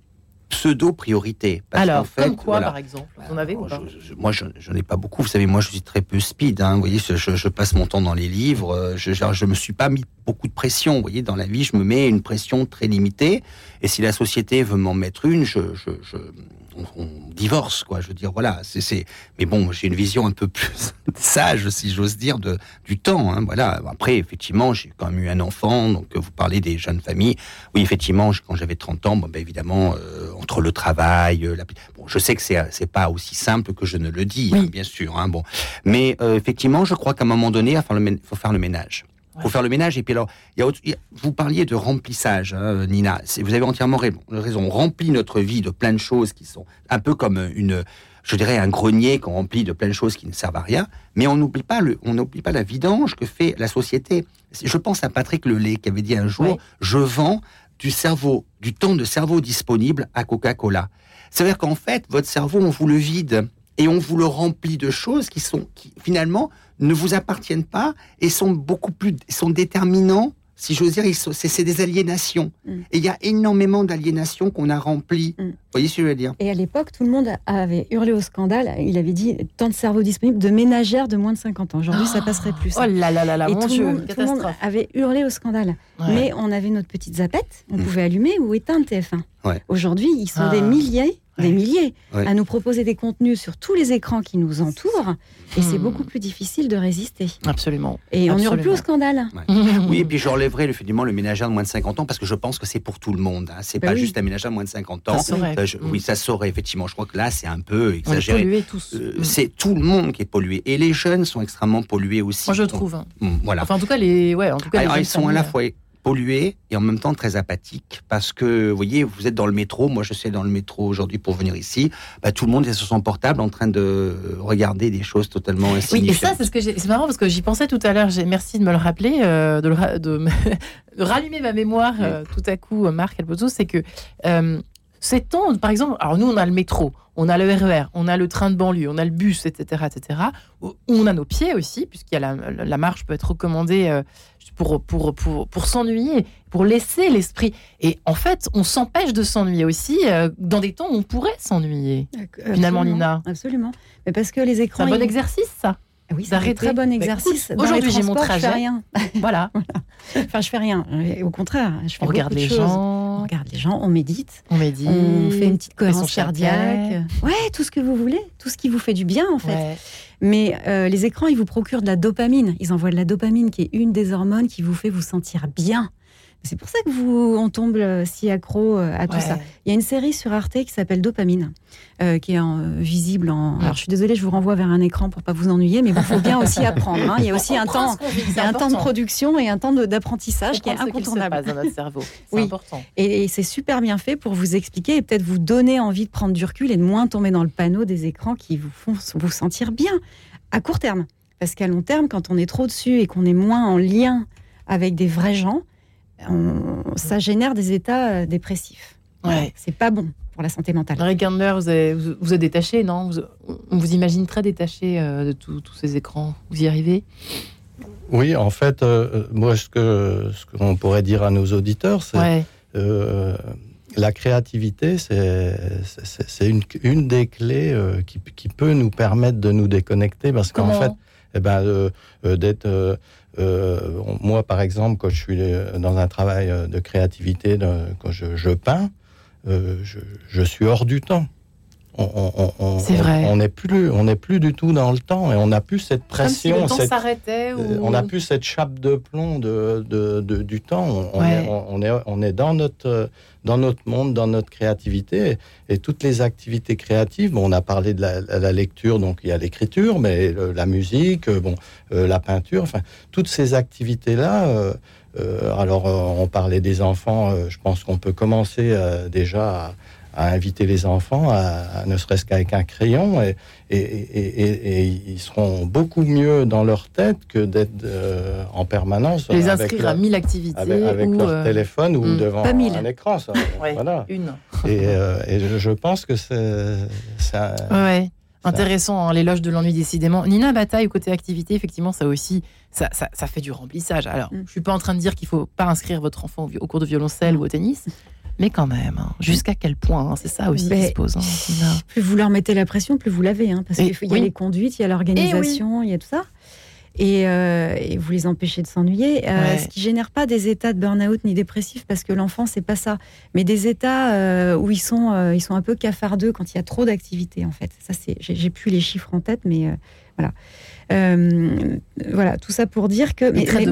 pseudo-priorités. Alors, fait, comme quoi, voilà, par exemple Vous en avez ou alors, pas? je- je- Moi, je, je n'ai pas beaucoup. Vous savez, moi, je suis très peu speed. hein. Vous voyez, je, passe mon temps dans les livres. euh, Je, je me suis pas mis beaucoup de pression. Vous voyez, dans la vie, je me mets une pression très limitée. Et si la société veut m'en mettre une, je, je, je- on, on divorce, quoi. Je veux dire, voilà. C'est. Mais bon, j'ai une vision un peu plus sage, si j'ose dire, de du temps. hein, voilà. Après, effectivement, j'ai quand même eu un enfant. Donc, euh, vous parlez des jeunes familles. Oui, effectivement, quand j'avais 30 ans, bon, ben, évidemment, euh, entre le travail, euh, la... bon, je sais que c'est c'est pas aussi simple que je ne le dis, Oui. hein, bien sûr. Hein, bon, mais euh, effectivement, je crois qu'à un moment donné, il faut faire le ménage. Faut Ouais. faire le ménage. Et puis alors, il y a autre- il y a- vous parliez de remplissage, hein, Nina. Vous avez entièrement ra- raison. On remplit notre vie de plein de choses qui sont un peu comme une, je dirais, un grenier qu'on remplit de plein de choses qui ne servent à rien. Mais on n'oublie pas le, on n'oublie pas la vidange que fait la société. Je pense à Patrick Lelay qui avait dit un jour, Ouais. je vends du cerveau, du temps de cerveau disponible à Coca-Cola. C'est-à-dire qu'en fait, votre cerveau, on vous le vide et on vous le remplit de choses qui sont, qui finalement ne vous appartiennent pas et sont beaucoup plus, sont déterminants. Si j'ose dire, c'est c'est des aliénations. Mm. Et il y a énormément d'aliénations qu'on a remplies. Mm. Vous voyez ce que je veux dire? Et à l'époque, tout le monde avait hurlé au scandale. Il avait dit temps de cerveau disponible de ménagères de moins de 50 ans. Aujourd'hui, ça passerait plus. Oh là là là là, Et mon tout, Dieu, le monde, tout le monde avait hurlé au scandale. Ouais. Mais on avait notre petite zapette, on Mm. pouvait allumer ou éteindre TF1. Ouais. Aujourd'hui, ils sont Ah. des milliers des milliers, Ouais. à nous proposer des contenus sur tous les écrans qui nous entourent. Et c'est Hmm. beaucoup plus difficile de résister. Absolument. Et on hurle plus au scandale. Oui, et puis je relèverai effectivement le ménagère de moins de 50 ans parce que je pense que c'est pour tout le monde. Hein. C'est Bah pas oui. juste un ménagère de moins de 50 ans. Ça saurait. Ça, je- Mm. Oui, ça saurait effectivement. Je crois que là, c'est un peu On est exagéré. pollués tous. Euh, c'est tout le monde qui est pollué et les jeunes sont extrêmement pollués aussi. Moi, je trouve. hein. mm, Voilà. Enfin, en tout cas, les. Ouais, en tout cas, les Alors, jeunes ils sont à la familles, fois pollués et en même temps très apathiques parce que vous voyez vous êtes dans le métro moi je suis dans le métro aujourd'hui pour venir ici bah, tout le monde est sur son portable en train de regarder des choses totalement Oui, et ça, c'est ce que c'est marrant parce que j'y pensais tout à l'heure. Merci de me le rappeler, euh, de, le de, me- de rallumer ma mémoire euh, tout à coup, euh, Marc Albozo. C'est que euh, ces temps, par exemple, alors nous, on a le métro, on a le RER, on a le train de banlieue, on a le bus, etc., etc. où On a nos pieds aussi, puisqu'il y a la, la marche peut être recommandée pour, pour, pour, pour s'ennuyer, pour laisser l'esprit. Et en fait, on s'empêche de s'ennuyer aussi euh, dans des temps où on pourrait s'ennuyer. Finalement, Nina. Absolument. Mais parce que les C'est écrans. un bon ils- exercice, ça. Oui, c'est un d'arrêter. très bon Bah, exercice. aujourd'hui, j'ai mon transports, Je fais trajet. rien. Voilà. Enfin, je fais rien. Au contraire, je fais On regarde beaucoup de les choses. On gens, regarde les gens, on médite, on médite, on fait une petite cohérence cardiaque. Ouais, tout ce que vous voulez, tout ce qui vous fait du bien en fait. Ouais. Mais euh, les écrans, ils vous procurent de la dopamine. Ils envoient de la dopamine, qui est une des hormones qui vous fait vous sentir bien. C'est pour ça que vous, on tombe euh, si accro euh, à tout Ouais. ça. Il y a une série sur Arte qui s'appelle Dopamine, euh, qui est en, visible en. Alors, je suis désolée, je vous renvoie vers un écran pour pas vous ennuyer, mais il faut bien aussi apprendre. hein. Il y a aussi un temps, un temps de production et un temps d'apprentissage qui est incontournable. dans notre cerveau. C'est Oui. important. Et, et c'est super bien fait pour vous expliquer et peut-être vous donner envie de prendre du recul et de moins tomber dans le panneau des écrans qui vous font vous sentir bien à court terme. Parce qu'à long terme, quand on est trop dessus et qu'on est moins en lien avec des vrais gens, on- ça génère des états euh, dépressifs. Ouais. C'est pas bon pour la santé mentale. Marie Gandler, vous êtes, vous, vous êtes détaché, non? Vous, On vous imagine très détaché euh, de tous ces écrans. Vous y arrivez? Oui, en fait, euh, moi, ce que ce qu'on pourrait dire à nos auditeurs, c'est Ouais. euh, la créativité, c'est une, une des clés euh, qui, qui peut nous permettre de nous déconnecter, parce qu'en fait, eh ben, euh, euh, d'être euh, moi, par exemple, quand je suis euh, dans un travail euh, de créativité, quand je, peins, je suis hors du temps. On- on- on- vrai. N'est plus, on n'est plus du tout dans le temps et on n'a plus cette si pression, le temps cette, s'arrêtait. Ou... euh, on n'a plus cette chape de plomb de, de- de- du temps. On, Ouais. est, on, on est, on est dans notre, euh, dans notre monde, dans notre créativité. Et, toutes les activités créatives, bon, on a parlé de la, la lecture, donc il y a l'écriture, mais le- la musique, euh, bon, euh, la peinture, enfin, toutes ces activités-là. euh, euh, alors, euh, on parlait des enfants. euh, je pense qu'on peut commencer euh, déjà à, à inviter les enfants, à, à ne serait-ce qu'avec un crayon, et, et, et- et- et ils seront beaucoup mieux dans leur tête que d'être euh, en permanence Les avec inscrire leur- à 1000 activités. avec, avec ou, leur euh, téléphone ou hmm, devant mille. un écran. Ça. Ouais, Voilà. Une. Et, euh, et je, je pense que c'est c'est un- Ouais. Intéressant, hein, l'éloge de l'ennui décidément. Nina Bataille, côté activité, effectivement, ça aussi, ça, ça, ça fait du remplissage. Alors, Mm. je suis pas en train de dire qu'il faut pas inscrire votre enfant au cours de violoncelle ou au tennis, mais quand même, hein, jusqu'à quel point, hein, c'est ça aussi qui se pose. hein. Plus vous leur mettez la pression, plus vous l'avez. Parce qu'il y a oui. les conduites, il y a l'organisation, il y a tout ça. Et, euh, et vous les empêchez de s'ennuyer. Euh, Ouais. Ce qui génère pas des états de burn-out ni dépressifs, parce que l'enfant, c'est pas ça. Mais des états euh, où ils sont, ils sont un peu cafardeux quand il y a trop d'activité, en fait. Ça, c'est, j'ai, plus les chiffres en tête, mais voilà. Euh, voilà, tout ça pour dire que. Mais, très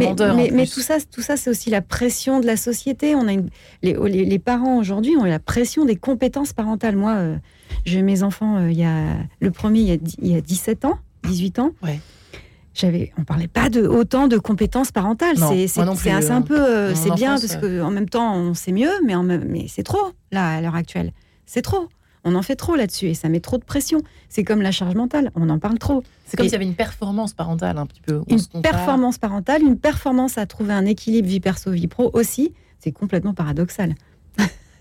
tout ça, tout ça, c'est aussi la pression de la société. On a une, les, les- les parents aujourd'hui ont la pression des compétences parentales. Moi, euh, j'ai mes enfants, euh, il y a le premier, il y a, il y a 17 ans, 18 ans. Ouais. J'avais, on parlait pas de autant de compétences parentales. C'est, c'est, un, peu, euh, c'est bien parce que en même temps on sait mieux, mais en mais c'est trop là à l'heure actuelle. C'est trop. On en fait trop là-dessus et ça met trop de pression. C'est comme la charge mentale. On en parle trop. C'est comme s'il y avait une performance parentale un petit peu. On Une performance parentale, une performance à trouver un équilibre vie perso vie pro aussi. C'est complètement paradoxal.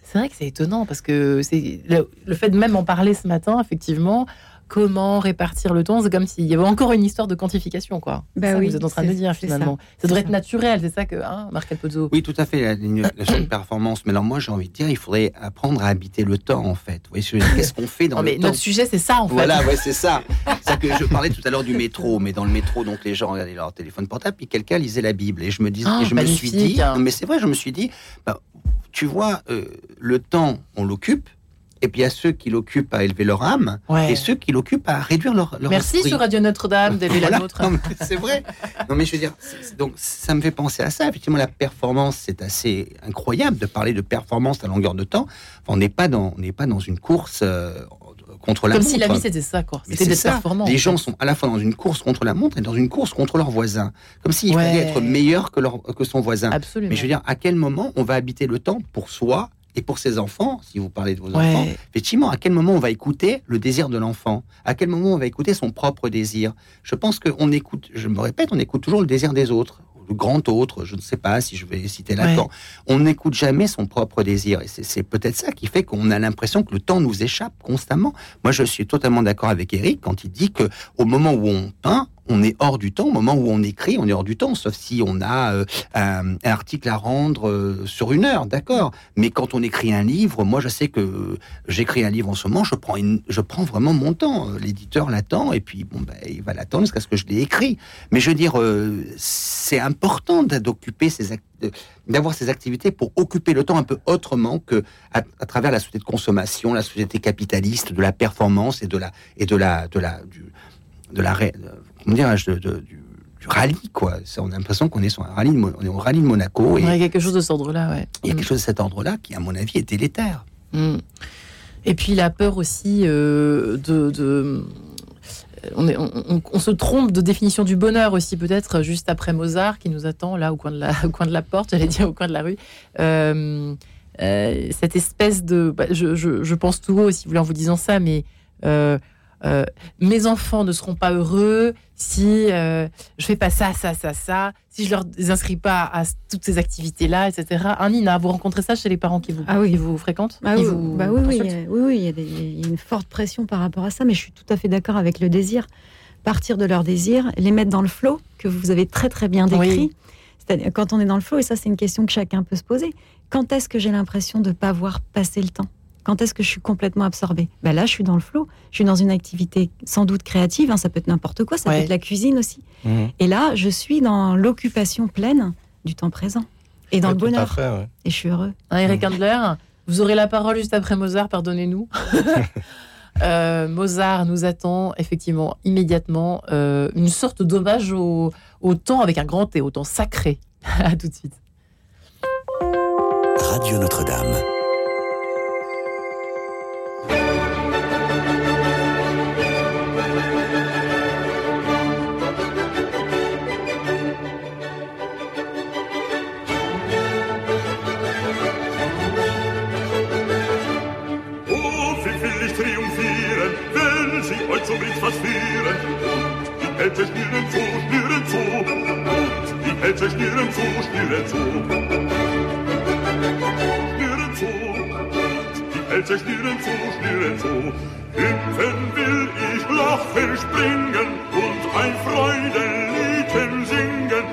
C'est vrai que c'est étonnant parce que c'est le, le fait de même en parler ce matin, effectivement, comment répartir le temps, c'est comme s'il y avait encore une histoire de quantification, quoi. Bah C'est ça que oui, vous êtes en train de c'est- dire finalement. ça. Ça, devrait C'est être naturel, c'est ça que, hein, Marc Alpozzo. Oui, tout à fait, la, la, la performance. Mais alors moi, j'ai envie de dire, il faudrait apprendre à habiter le temps, en fait. Vous voyez, ce que je veux dire? Qu'est-ce qu'on fait dans Non, le mais temps? notre sujet, c'est ça en fait. Voilà, ouais, c'est ça. C'est que je parlais tout à l'heure du métro, mais dans le métro, donc les gens regardaient leur téléphone portable, puis quelqu'un lisait la Bible, et je me dis, Ah, et je me suis dit, hein. non, mais c'est vrai, je me suis dit, bah, tu vois, euh, le temps, on l'occupe, Et puis il y a ceux qui l'occupent à élever leur âme, Ouais. et ceux qui l'occupent à réduire leur, leur Merci esprit. sur Radio Notre-Dame d'élever la Voilà. nôtre. Non, mais c'est vrai. Non, mais je veux dire, donc ça me fait penser à ça. Effectivement, la performance, c'est assez incroyable de parler de performance à longueur de temps. Enfin, on n'est pas dans, on n'est pas dans une course euh, contre la Comme montre. si la vie c'était ça, quoi. C'était ça. performant. Les en gens sont à la fois dans une course contre la montre et dans une course contre leurs voisins. Comme s'il Ouais. fallait être meilleur que, leur, que son voisin. Absolument. Mais je veux dire, à quel moment on va habiter le temps pour soi et pour ses enfants, si vous parlez de vos Ouais. enfants Effectivement, à quel moment on va écouter le désir de l'enfant? À quel moment on va écouter son propre désir? Je pense qu'on écoute, je me répète, on écoute toujours le désir des autres. Le grand autre, je ne sais pas si je vais citer Lacan. Ouais. On n'écoute jamais son propre désir. Et c'est- c'est peut-être ça qui fait qu'on a l'impression que le temps nous échappe constamment. Moi, je suis totalement d'accord avec Eric quand il dit que au moment où on peint, on est hors du temps. Au moment où on écrit, on est hors du temps, sauf si on a euh, un, article à rendre euh, sur une heure, d'accord. Mais quand on écrit un livre, moi, je sais que j'écris un livre en ce moment, je prends, je prends vraiment mon temps. L'éditeur l'attend et puis bon, ben, il va l'attendre jusqu'à ce que je l'ai écrit. Mais je veux dire, euh, c'est important d'occuper ces d'avoir ces activités pour occuper le temps un peu autrement que à, travers la société de consommation, la société capitaliste, de la performance et de la et de la de la de la comment dirais-je de- de- du, du rallye quoi. Ça, on a l'impression qu'on est sur un rallye, de on est au rallye de Monaco et Ouais, quelque chose de cet ordre-là, ouais. il y a quelque chose de cet ordre-là qui, à mon avis, est délétère. Mm. Et puis la peur aussi euh, de. de- on, est- on- on- on se trompe de définition du bonheur aussi, peut-être juste après Mozart qui nous attend là au coin de la, au coin de la porte, j'allais dire au coin de la rue. Euh, euh, cette espèce de. bah, je, je- je pense tout haut aussi, en vous disant ça, mais. euh, euh, mes enfants ne seront pas heureux si euh, je fais pas ça, ça, ça, ça, si je leur inscris pas à toutes ces activités-là, etc. Hein, Nina, vous rencontrez ça chez les parents qui vous, Ah oui. qui vous fréquentent Ah oui, vous bah oui, oui, oui, oui, il y, a des- il y a une forte pression par rapport à ça, mais je suis tout à fait d'accord avec le désir. Partir de leur désir, les mettre dans le flot, que vous avez très très bien décrit. Quand on est dans le flot, et ça c'est une question que chacun peut se poser, quand est-ce que j'ai l'impression de ne pas voir passer le temps? Quand est-ce que je suis complètement absorbée? Ben Là, je suis dans le flot, je suis dans une activité sans doute créative, hein, ça peut être n'importe quoi, ça Ouais. peut être la cuisine aussi. Mhm. Et là, je suis dans l'occupation pleine du temps présent et dans Ouais, le bonheur. fait, ouais. Et je suis heureux. Hein, Eric Handler, vous aurez la parole juste après Mozart, pardonnez-nous. Euh, Mozart nous attend effectivement immédiatement euh, une sorte d'hommage au, au temps avec un grand T, au temps sacré. à tout de suite. Radio Notre-Dame. Führen. Und die Hälse schnüren zu, schnüren zu. Die Hälse schnüren zu, schnüren zu. Schnüren zu. Die Hälse schnüren zu, schnüren zu. Hüpfen will ich, lachen, springen und ein Freudenliedchen singen,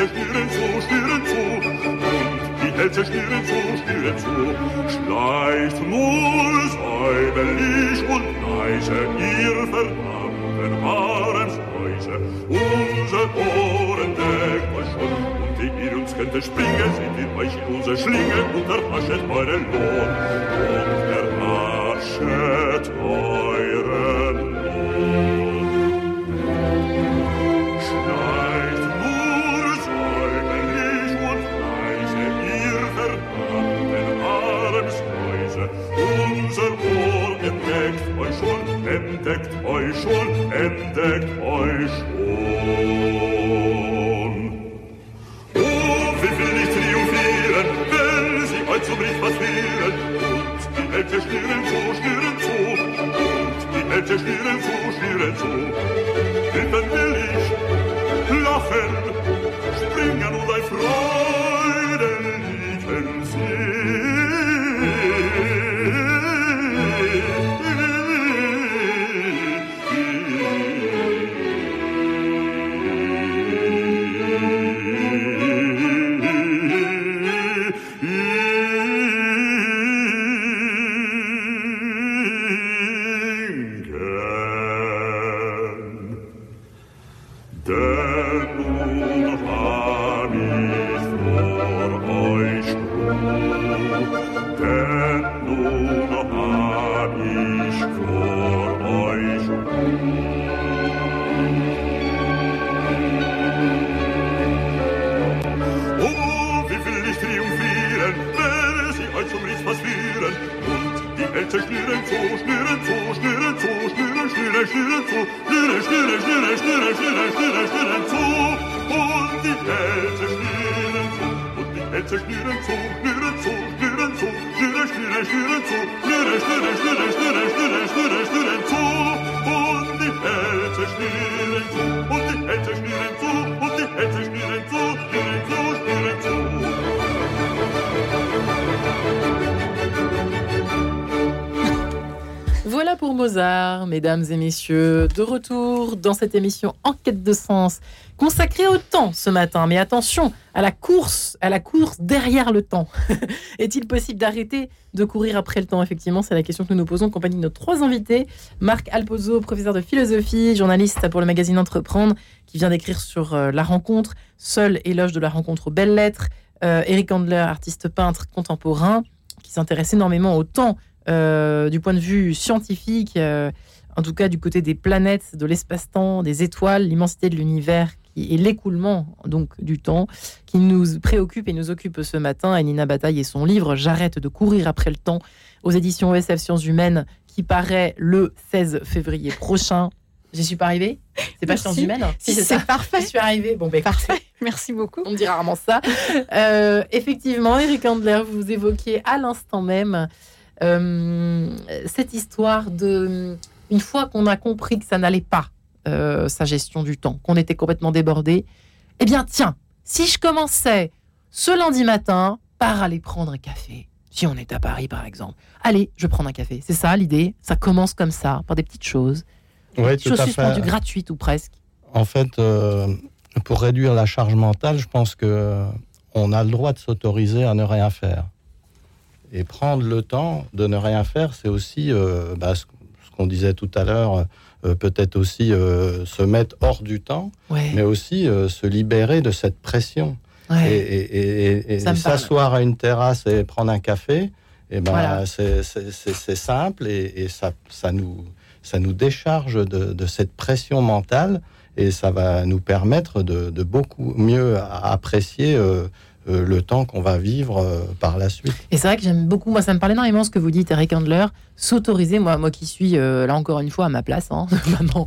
Hälse schnüren zu, schnüren zu. Und die Hälse schnüren zu, schnüren zu. Schleicht nur säuberlich und leise ihr verdammten Haremshäuse. Unser Ohren deckt euch schon. Und ehe ihr uns könnt springen, seht ihr euch in unsere Schlinge und erhaschet euren Lohn. Und erhaschet euren entdeckt euch schon. Oh, wie will ich triumphieren, wenn sie euch zum Richter führen. Und die Hälfte schnüren zu, schnüren zu. Und die Hälfte schnüren zu, schnüren zu. Hüpfen will ich, lachen, springen und ein Freudenliedchen die Hälse schnüren zu, schnüren zu, schnüren zu, schnüren, schnüren, schnüren zu, schnüren, schnüren, schnüren, schnüren, schnüren, schnüren, schnüren zu. Und die Hälse schnüren zu, und Mesdames et messieurs, de retour dans cette émission Enquête de sens, consacrée au temps ce matin. Mais attention à la course, à la course derrière le temps. Est-il possible d'arrêter de courir après le temps? Effectivement, c'est la question que nous nous posons en compagnie de nos trois invités. Marc Alpozo, professeur de philosophie, journaliste pour le magazine Entreprendre, qui vient d'écrire sur euh, la rencontre, seul éloge de la rencontre aux belles lettres. Euh, Eric Handler, artiste peintre contemporain, qui s'intéresse énormément au temps euh, du point de vue scientifique, euh, en tout cas du côté des planètes, de l'espace-temps, des étoiles, l'immensité de l'univers et l'écoulement donc du temps qui nous préoccupe et nous occupe ce matin. Et Nina Bataille et son livre J'arrête de courir après le temps aux éditions ESF Sciences Humaines qui paraît le 16 février prochain. J'y suis pas arrivée? C'est pas. Sciences Humaines Si, c'est c'est parfait. Je suis arrivée. Bon, ben Parfait. Merci beaucoup. on me dit rarement ça. Euh, effectivement, Eric Handler, vous évoquiez à l'instant même euh, cette histoire de. Une fois qu'on a compris que ça n'allait pas, euh, sa gestion du temps, qu'on était complètement débordé, eh bien, tiens, si je commençais ce lundi matin par aller prendre un café, si on est à Paris par exemple, allez, je prends un café. C'est ça l'idée. Ça commence comme ça, par des petites choses. Oui, Des choses suspendues, gratuites ou presque. En fait, euh, pour réduire la charge mentale, je pense que euh, on a le droit de s'autoriser à ne rien faire. Et prendre le temps de ne rien faire, c'est aussi euh, bah, ce qu'on disait tout à l'heure, euh, peut-être aussi euh, se mettre hors du temps, Ouais. mais aussi se libérer de cette pression. Ouais. Et, et- s'asseoir à une terrasse et prendre un café, et ben, Voilà. c'est- simple et, et ça, ça, nous, ça nous décharge de, de cette pression mentale et ça va nous permettre de, de beaucoup mieux apprécier euh, euh, le temps qu'on va vivre euh, par la suite. Et c'est vrai que j'aime beaucoup, moi ça me parle énormément ce que vous dites, Eric Handler, s'autoriser, moi, moi qui suis euh, là encore une fois à ma place, hein, maman,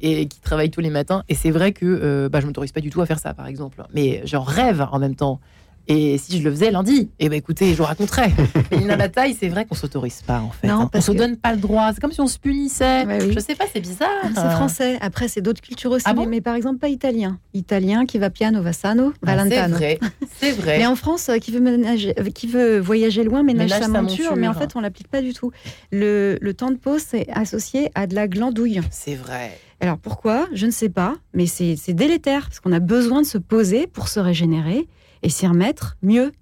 et qui travaille tous les matins. Et c'est vrai que bah, je m'autorise pas du tout à faire ça, par exemple. Mais j'en rêve en même temps. Et si je le faisais lundi, eh ben écoutez, je vous raconterais. Mais Nina Bataille, c'est vrai qu'on s'autorise pas en fait. Non, hein. On se que- donne pas le droit. C'est comme si on se punissait. Ouais, oui. Je sais pas, c'est bizarre. C'est français. Après, c'est d'autres cultures aussi, Ah bon mais, par exemple pas italien. Italien qui va piano, va sano, Ah, C'est vrai, c'est vrai. Mais en France, euh, qui veut, ménager- euh, qui veut voyager loin ménage, Ménage sa sa monture, monture. mais en fait, on l'applique pas du tout. Le, le temps de pause, c'est associé à de la glandouille. C'est vrai. Alors pourquoi? Je ne sais pas, mais c'est délétère, parce qu'on a besoin de se poser pour se régénérer et s'y remettre mieux,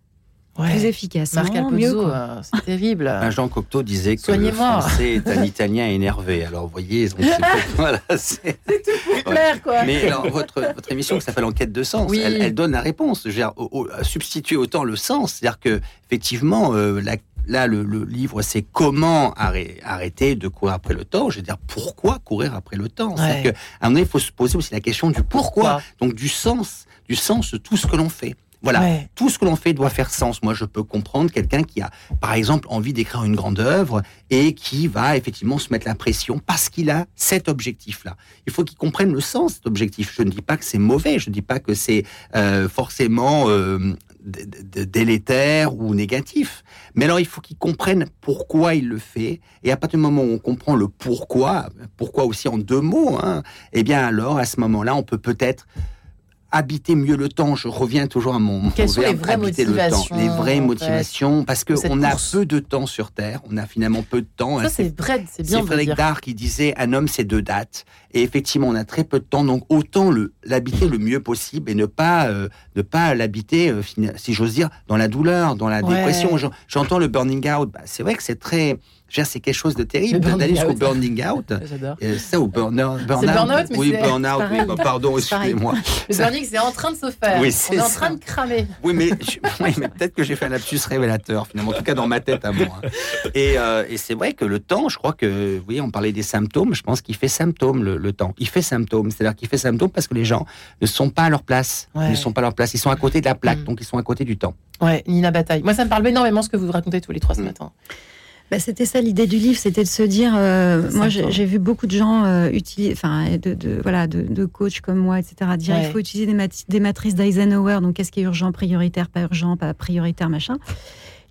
plus Ouais. efficacement, Marc mieux. Alpozzo, euh, c'est terrible. Un Jean Cocteau disait que le Soignez-moi. français est un italien énervé. Alors, vous voyez, c'est voilà, c'est- Pour plaire, quoi. Mais alors, votre, votre émission qui s'appelle Enquête de sens, Oui. elle, elle donne la réponse. Je veux dire, au- au- à substituer autant le sens. C'est-à-dire que, effectivement, euh, la- là, le, le livre, c'est comment arrê- arrêter de courir après le temps. Je veux dire, pourquoi courir après le temps? C'est-à-dire Ouais. qu'à un moment il faut se poser aussi la question du pourquoi? Donc, du sens, du sens de tout ce que l'on fait. Voilà, Ouais. tout ce que l'on fait doit faire sens. Moi, je peux comprendre quelqu'un qui a, par exemple, envie d'écrire une grande œuvre et qui va effectivement se mettre la pression parce qu'il a cet objectif-là. Il faut qu'il comprenne le sens de cet objectif. Je ne dis pas que c'est mauvais, je ne dis pas que c'est euh, forcément euh, délétère ou négatif. Mais alors, il faut qu'il comprenne pourquoi il le fait. Et à partir du moment où on comprend le pourquoi, pourquoi aussi en deux mots, hein, eh bien alors, à ce moment-là, on peut peut-être habiter mieux le temps. Je reviens toujours à mon, Quelles sont les vraies habiter le temps. motivations, Les vraies en fait, motivations, parce que de cette on a course peu de temps sur Terre. On a finalement peu de temps. Ça, hein, c'est vrai, c'est bien c'est Frédéric. Dard qui disait un homme c'est deux dates et effectivement on a très peu de temps donc autant le l'habiter le mieux possible et ne pas euh, ne pas l'habiter euh, si j'ose dire dans la douleur dans la Ouais. dépression J'en- j'entends le burning out Bah, c'est vrai que c'est très c'est quelque chose de terrible d'aller jusqu'au out. burning out. Euh, ça ou burner, burn out oui c'est- burn out oui, pareil. bah, pardon excusez-moi Le burning, c'est en train de se faire. Oui, On c'est est en ça. train de cramer. oui, mais, je- oui, mais peut-être que j'ai fait un lapsus révélateur, finalement, en tout cas dans ma tête à moi. hein. Et, euh, et c'est vrai que le temps, je crois que, vous voyez, on parlait des symptômes, je pense qu'il fait symptôme, le, le temps. Il fait symptôme, c'est-à-dire qu'il fait symptôme parce que les gens ne sont pas à leur place. Ouais. Ils ne sont pas à leur place, ils sont à côté de la plaque, Mm. donc ils sont à côté du temps. Ouais, Nina Bataille. Moi, ça me parle énormément ce que vous racontez tous les trois ce Mm. matin. Bah, c'était ça l'idée du livre, c'était de se dire, euh, moi j'ai vu beaucoup de gens euh, utiliser, enfin de, de- voilà, de, de coachs comme moi, etc. Dire Ouais. il faut utiliser des, mat- des matrices d'Eisenhower, donc qu'est-ce qui est urgent, prioritaire, pas urgent, pas prioritaire, machin.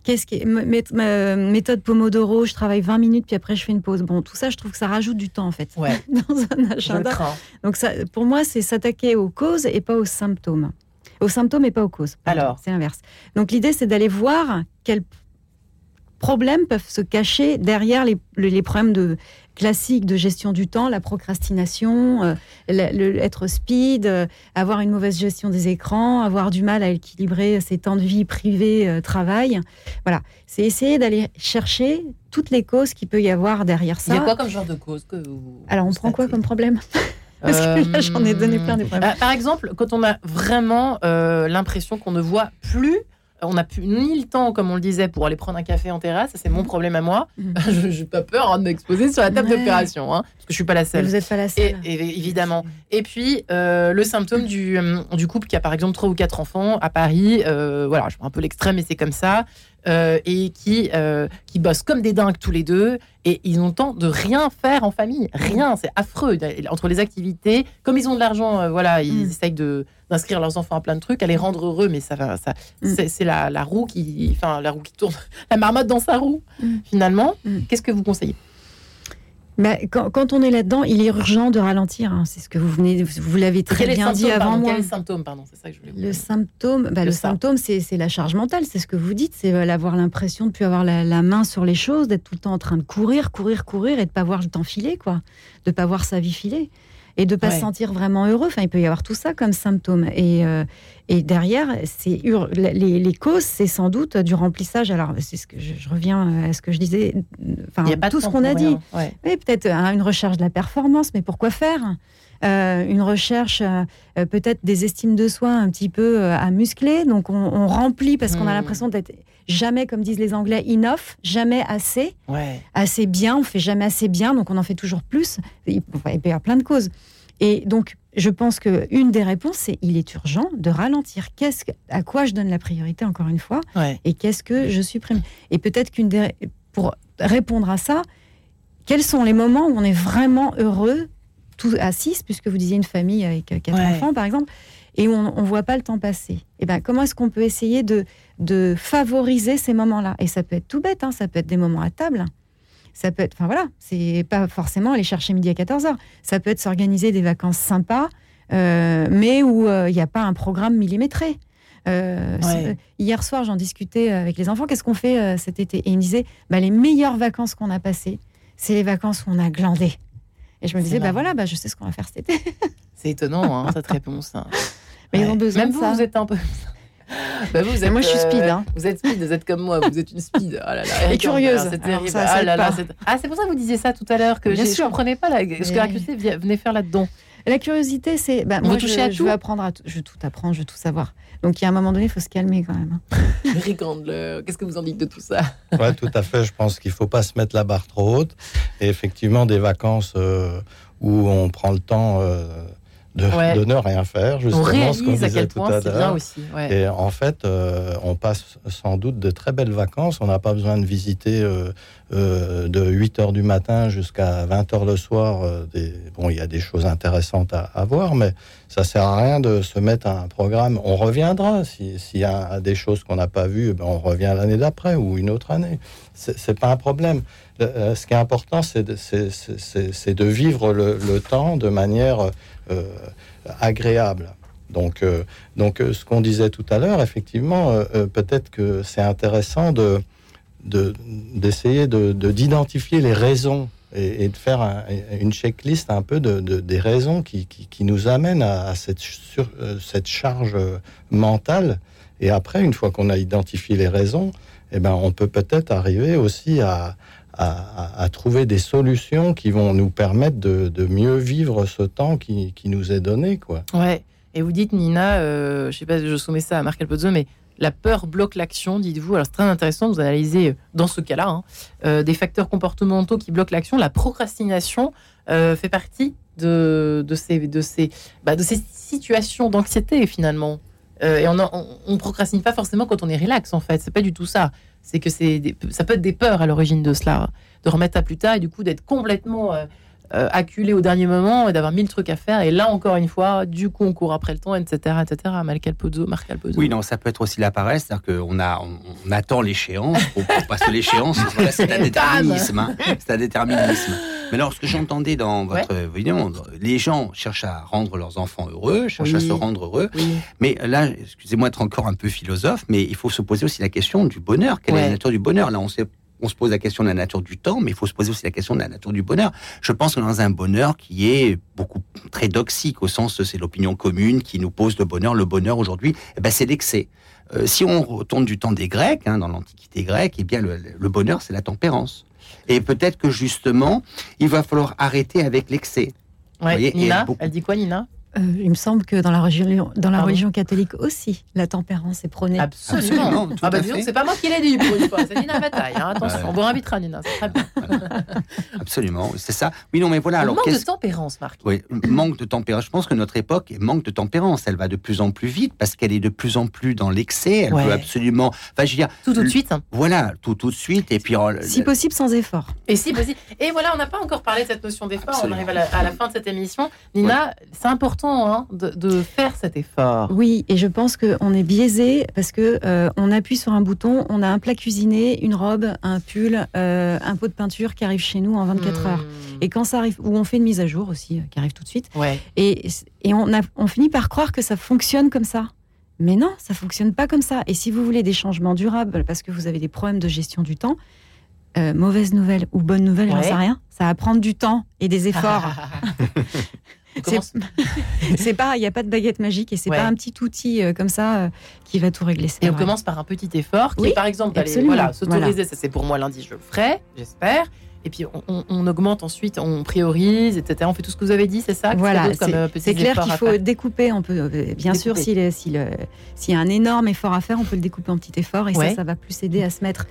Qu'est-ce qui est méthode Pomodoro, je travaille 20 minutes puis après je fais une pause. Bon, tout ça, je trouve que ça rajoute du temps en fait Ouais, dans un agenda. Donc ça, pour moi, c'est s'attaquer aux causes et pas aux symptômes. Aux symptômes et pas aux causes. Pardon, Alors. c'est l'inverse. Donc l'idée, c'est d'aller voir quels problèmes peuvent se cacher derrière les, le- les problèmes de classiques de gestion du temps, la procrastination, euh, le- le- être speed, euh, avoir une mauvaise gestion des écrans, avoir du mal à équilibrer ses temps de vie privé, euh, travail. Voilà, c'est essayer d'aller chercher toutes les causes qu'il peut y avoir derrière Il y ça. a quoi comme genre de cause que vous Alors on prend quoi comme problème? Parce que là, j'en ai donné plein des problèmes. Euh, par exemple, quand on a vraiment euh, l'impression qu'on ne voit plus, on n'a plus ni le temps, comme on le disait, pour aller prendre un café en terrasse, c'est mon problème à moi. Mhm. je n'ai pas peur hein, de m'exposer sur la table Ouais. d'opération, hein, parce que je suis pas la Mais seule. Vous n'êtes pas la seule. et- évidemment. Et puis, euh, le symptôme du, euh, du couple qui a par exemple trois ou quatre enfants à Paris, euh, voilà, je prends un peu l'extrême, mais c'est comme ça, euh, et qui, euh, qui bossent comme des dingues tous les deux, et ils ont le temps de rien faire en famille. Rien, c'est affreux. Entre les activités, comme ils ont de l'argent, euh, voilà, ils Mm. essayent de d'inscrire leurs enfants à plein de trucs, à les rendre heureux, mais ça va, ça, Mm. c'est, la, la roue qui, enfin, la roue qui tourne, la marmotte dans sa roue, Mm. finalement. Mm. Qu'est-ce que vous conseillez? Bah, quand, quand on est là-dedans, il est urgent de ralentir. hein. C'est ce que vous venez, vous l'avez très Quel bien dit avant pardon, moi. Quel symptôme, pardon, c'est ça que je voulais vous Le symptôme, bah, le symptôme, c'est la charge mentale. C'est ce que vous dites, c'est avoir l'impression de plus avoir la, la main sur les choses, d'être tout le temps en train de courir, courir, courir, et de pas voir le temps filer, quoi, de pas voir sa vie filer, et de pas Ouais. se sentir vraiment heureux. Enfin, il peut y avoir tout ça comme symptôme. Et, euh, et derrière, c'est les, les causes, c'est sans doute du remplissage. Alors, c'est ce que je, je reviens à ce que je disais. Enfin, Il y a pas tout ce qu'on a dit. Ouais. Oui, peut-être hein, une recherche de la performance, mais pourquoi faire? Euh, Une recherche, euh, euh, peut-être des estimes de soi un petit peu euh, à muscler. Donc on, on remplit parce qu'on a Hmm. l'impression d'être jamais, comme disent les Anglais, enough, jamais assez, Ouais. assez bien. On fait jamais assez bien, donc on en fait toujours plus. Il enfin, il peut y avoir plein de causes. Et donc, je pense que une des réponses, c'est il est urgent de ralentir. Qu'est-ce que, à quoi je donne la priorité, encore une fois Ouais. et qu'est-ce que je supprime? Et peut-être qu'une des... pour répondre à ça, quels sont les moments où on est vraiment heureux, tout à six, puisque vous disiez une famille avec euh, quatre Ouais. enfants, par exemple, et où on ne voit pas le temps passer? Et ben, comment est-ce qu'on peut essayer de, de favoriser ces moments-là Et ça peut être tout bête, hein, ça peut être des moments à table. Ça peut être, enfin voilà, c'est pas forcément aller chercher midi à 14h. Ça peut être s'organiser des vacances sympas, euh, mais où euh, il n'y a pas un programme millimétré. Euh, Ouais. hier soir, j'en discutais avec les enfants. Qu'est-ce qu'on fait euh, cet été? Et ils me disaient bah, les meilleures vacances qu'on a passées, c'est les vacances où on a glandé. Et je me disais bah voilà, bah, je sais ce qu'on va faire cet été. C'est étonnant, hein, cette réponse. hein. Mais ils ont besoin Même de vous, ça. vous êtes un peu. Bah, vous, vous êtes, moi, je suis speed, hein. Vous êtes speed, vous êtes comme moi, vous êtes une speed. Oh là là, Et curieuse. C'est Alors terrible. ça, ça ah, là ah, c'est pour ça que vous disiez ça tout à l'heure, que Bien je sûr. comprenais pas la... ce que la curiosité venait faire là-dedans. La curiosité, c'est bah, moi, veut je, toucher à je veux apprendre à tout. Je veux tout apprendre, je veux tout savoir. Donc il y a un moment donné, il faut se calmer quand même. hein. Rick Candler, qu'est-ce que vous en dites de tout ça? Ouais, tout à fait. Je pense qu'il faut pas se mettre la barre trop haute. Et effectivement, des vacances euh, où on prend le temps euh, ne rien faire, On ce réalise à disait quel point à c'est bien aussi. ouais. Et en fait, euh, on passe sans doute de très belles vacances. On n'a pas besoin de visiter euh, euh, de 8 heures du matin jusqu'à 20 heures le soir. des... Bon, il y a des choses intéressantes à, à voir, mais ça sert à rien de se mettre à un programme. On reviendra. Si- S'il y a des choses qu'on n'a pas vues, ben, on revient l'année d'après ou une autre année. C'est pas un problème. Le- euh, ce qui est important, c'est de, vivre le, temps de manière euh, agréable. Donc, euh, donc euh, ce qu'on disait tout à l'heure, effectivement, euh, euh, peut-être que c'est intéressant de de- d'essayer de de- d'identifier les raisons et, de faire un- une checklist un peu de, de- des raisons qui, qui, nous amènent à, cette, sur- euh, cette charge euh, mentale. Et après, une fois qu'on a identifié les raisons, eh ben, on peut peut-être arriver aussi à, à, trouver des solutions qui vont nous permettre de, mieux vivre ce temps qui, nous est donné. Quoi. Ouais. Et vous dites, Nina, euh, je sais pas, je soumets ça à Marc Alpozzo, mais la peur bloque l'action, dites-vous. Alors c'est très intéressant, vous analysez euh, dans ce cas-là hein, euh, des facteurs comportementaux qui bloquent l'action. La procrastination fait partie de ces, de, ces, bah, de ces situations d'anxiété finalement. Euh, et on, on procrastine pas forcément quand on est relax, en fait. C'est pas du tout ça. C'est que c'est ça peut être des peurs à l'origine de cela, de remettre ça plus tard et du coup d'être complètement euh, acculé au dernier moment et d'avoir mille trucs à faire. Et là, encore une fois, du coup, on court après le temps, etc., etc. Malcal Pozzo, Marc Alpozo. Oui, non, ça peut être aussi la paresse, c'est-à-dire qu'on a, on, on attend l'échéance, passer l'échéance, c'est un déterminisme. hein. c'est un déterminisme. Mais alors, ce que j'entendais dans votre vidéo, les gens cherchent à rendre leurs enfants heureux, cherchent à se rendre heureux. Oui. Mais là, excusez-moi d'être encore un peu philosophe, mais il faut se poser aussi la question du bonheur. Quelle est la Ouais. nature du bonheur? Là, on sait. On se pose la question de la nature du temps, mais il faut se poser aussi la question de la nature du bonheur. Je pense que dans un bonheur qui est beaucoup très doxique, au sens c'est l'opinion commune qui nous pose le bonheur. Le bonheur aujourd'hui, eh ben, c'est l'excès. Euh, si on retourne du temps des Grecs, hein, dans l'Antiquité grecque, eh bien le, le bonheur c'est la tempérance. Et peut-être que justement, il va falloir arrêter avec l'excès. Ouais, Nina, beaucoup- elle dit quoi, Nina? Euh, il me semble que dans la religion, dans la Pardon religion catholique aussi, la tempérance est prônée. Absolument. Absolument, ah bah c'est pas moi qui l'ai dit pour une fois, c'est Nina Bataille. hein. Attention, Ouais. on vous invitera, Nina. C'est très bien. Absolument, c'est ça. Oui, non, mais voilà. Alors, manque de tempérance, Marc. Oui, manque de tempérance. Je pense que notre époque manque de tempérance. Elle va de plus en plus vite parce qu'elle est de plus en plus dans l'excès. Elle Ouais. veut absolument. Enfin, je veux dire. Tout tout de suite. hein. Voilà, tout tout de suite. Et puis. oh, Si le- possible, sans effort. Et si possible. Et voilà, on n'a pas encore parlé de cette notion d'effort. On arrive à la, à la fin de cette émission. Nina, c'est important hein, de, de faire cet effort. Oui, et je pense qu'on est biaisé parce que euh, on appuie sur un bouton, on a un plat cuisiné, une robe, un pull, euh, un pot de peinture qui arrive chez nous en 24 heures. Hmm. Et quand ça arrive, ou on fait une mise à jour aussi, euh, qui arrive tout de suite, Ouais. et, et on, a, on finit par croire que ça fonctionne comme ça. Mais non, ça fonctionne pas comme ça. Et si vous voulez des changements durables, parce que vous avez des problèmes de gestion du temps, euh, mauvaise nouvelle ou bonne nouvelle, j'en Ouais. sais rien, ça va prendre du temps et des efforts. C'est pas, il n'y a pas de baguette magique et c'est Ouais. pas un petit outil euh, comme ça euh, qui va tout régler. Et on commence par un petit effort qui Oui, est par exemple d'aller voilà, s'autoriser, Voilà. ça c'est pour moi lundi, je le ferai, j'espère. Et puis on, on- on augmente ensuite, on priorise, etc. On fait tout ce que vous avez dit, c'est ça Voilà, c'est- euh, clair qu'il faut découper. On peut, bien sûr, Découper. s'il euh, s'il y a un énorme effort à faire, on peut le découper en petits efforts et Ouais. ça, ça va plus aider à se mettre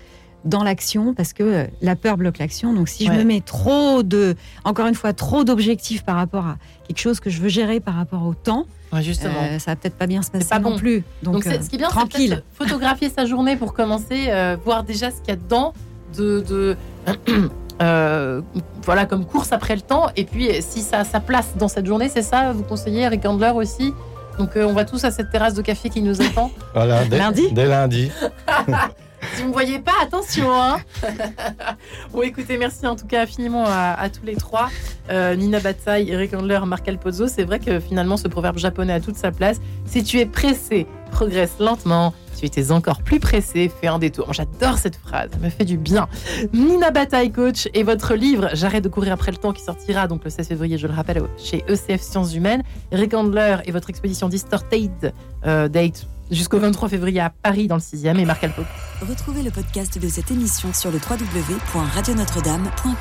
dans l'action parce que euh, la peur bloque l'action. Donc, si je Ouais. me mets trop de, encore une fois, trop d'objectifs par rapport à quelque chose que je veux gérer par rapport au temps, Ouais, justement. euh, ça va peut-être pas bien se passer pas non bon. plus. Donc, euh, ce qui est bien, c'est tranquille. peut-être photographier sa journée pour commencer, euh, voir déjà ce qu'il y a dedans, de, de euh, voilà comme course après le temps. Et puis si ça a sa place dans cette journée, c'est ça, vous conseillez Eric Handler aussi? Donc euh, on va tous à cette terrasse de café qui nous attend. Voilà, dès Lundi? dès lundi. si vous ne voyez pas, attention. Hein bon, écoutez, merci en tout cas infiniment à, à tous les trois. Euh, Nina Bataille, Eric Handler, Marc Alpozzo. C'est vrai que finalement, ce proverbe japonais a toute sa place. Si tu es pressé, progresse lentement. Si tu étais encore plus pressé, fais un détour. J'adore cette phrase, ça me fait du bien. Nina Bataille, coach, et votre livre J'arrête de courir après le temps qui sortira donc le 16 février, je le rappelle, chez ECF Sciences Humaines. Eric Handler et votre expédition Distorted euh, Date jusqu'au 23 février à Paris dans le 6e et Marc Alpozzo. Retrouvez le podcast de cette émission sur le www.radionotre-dame.com.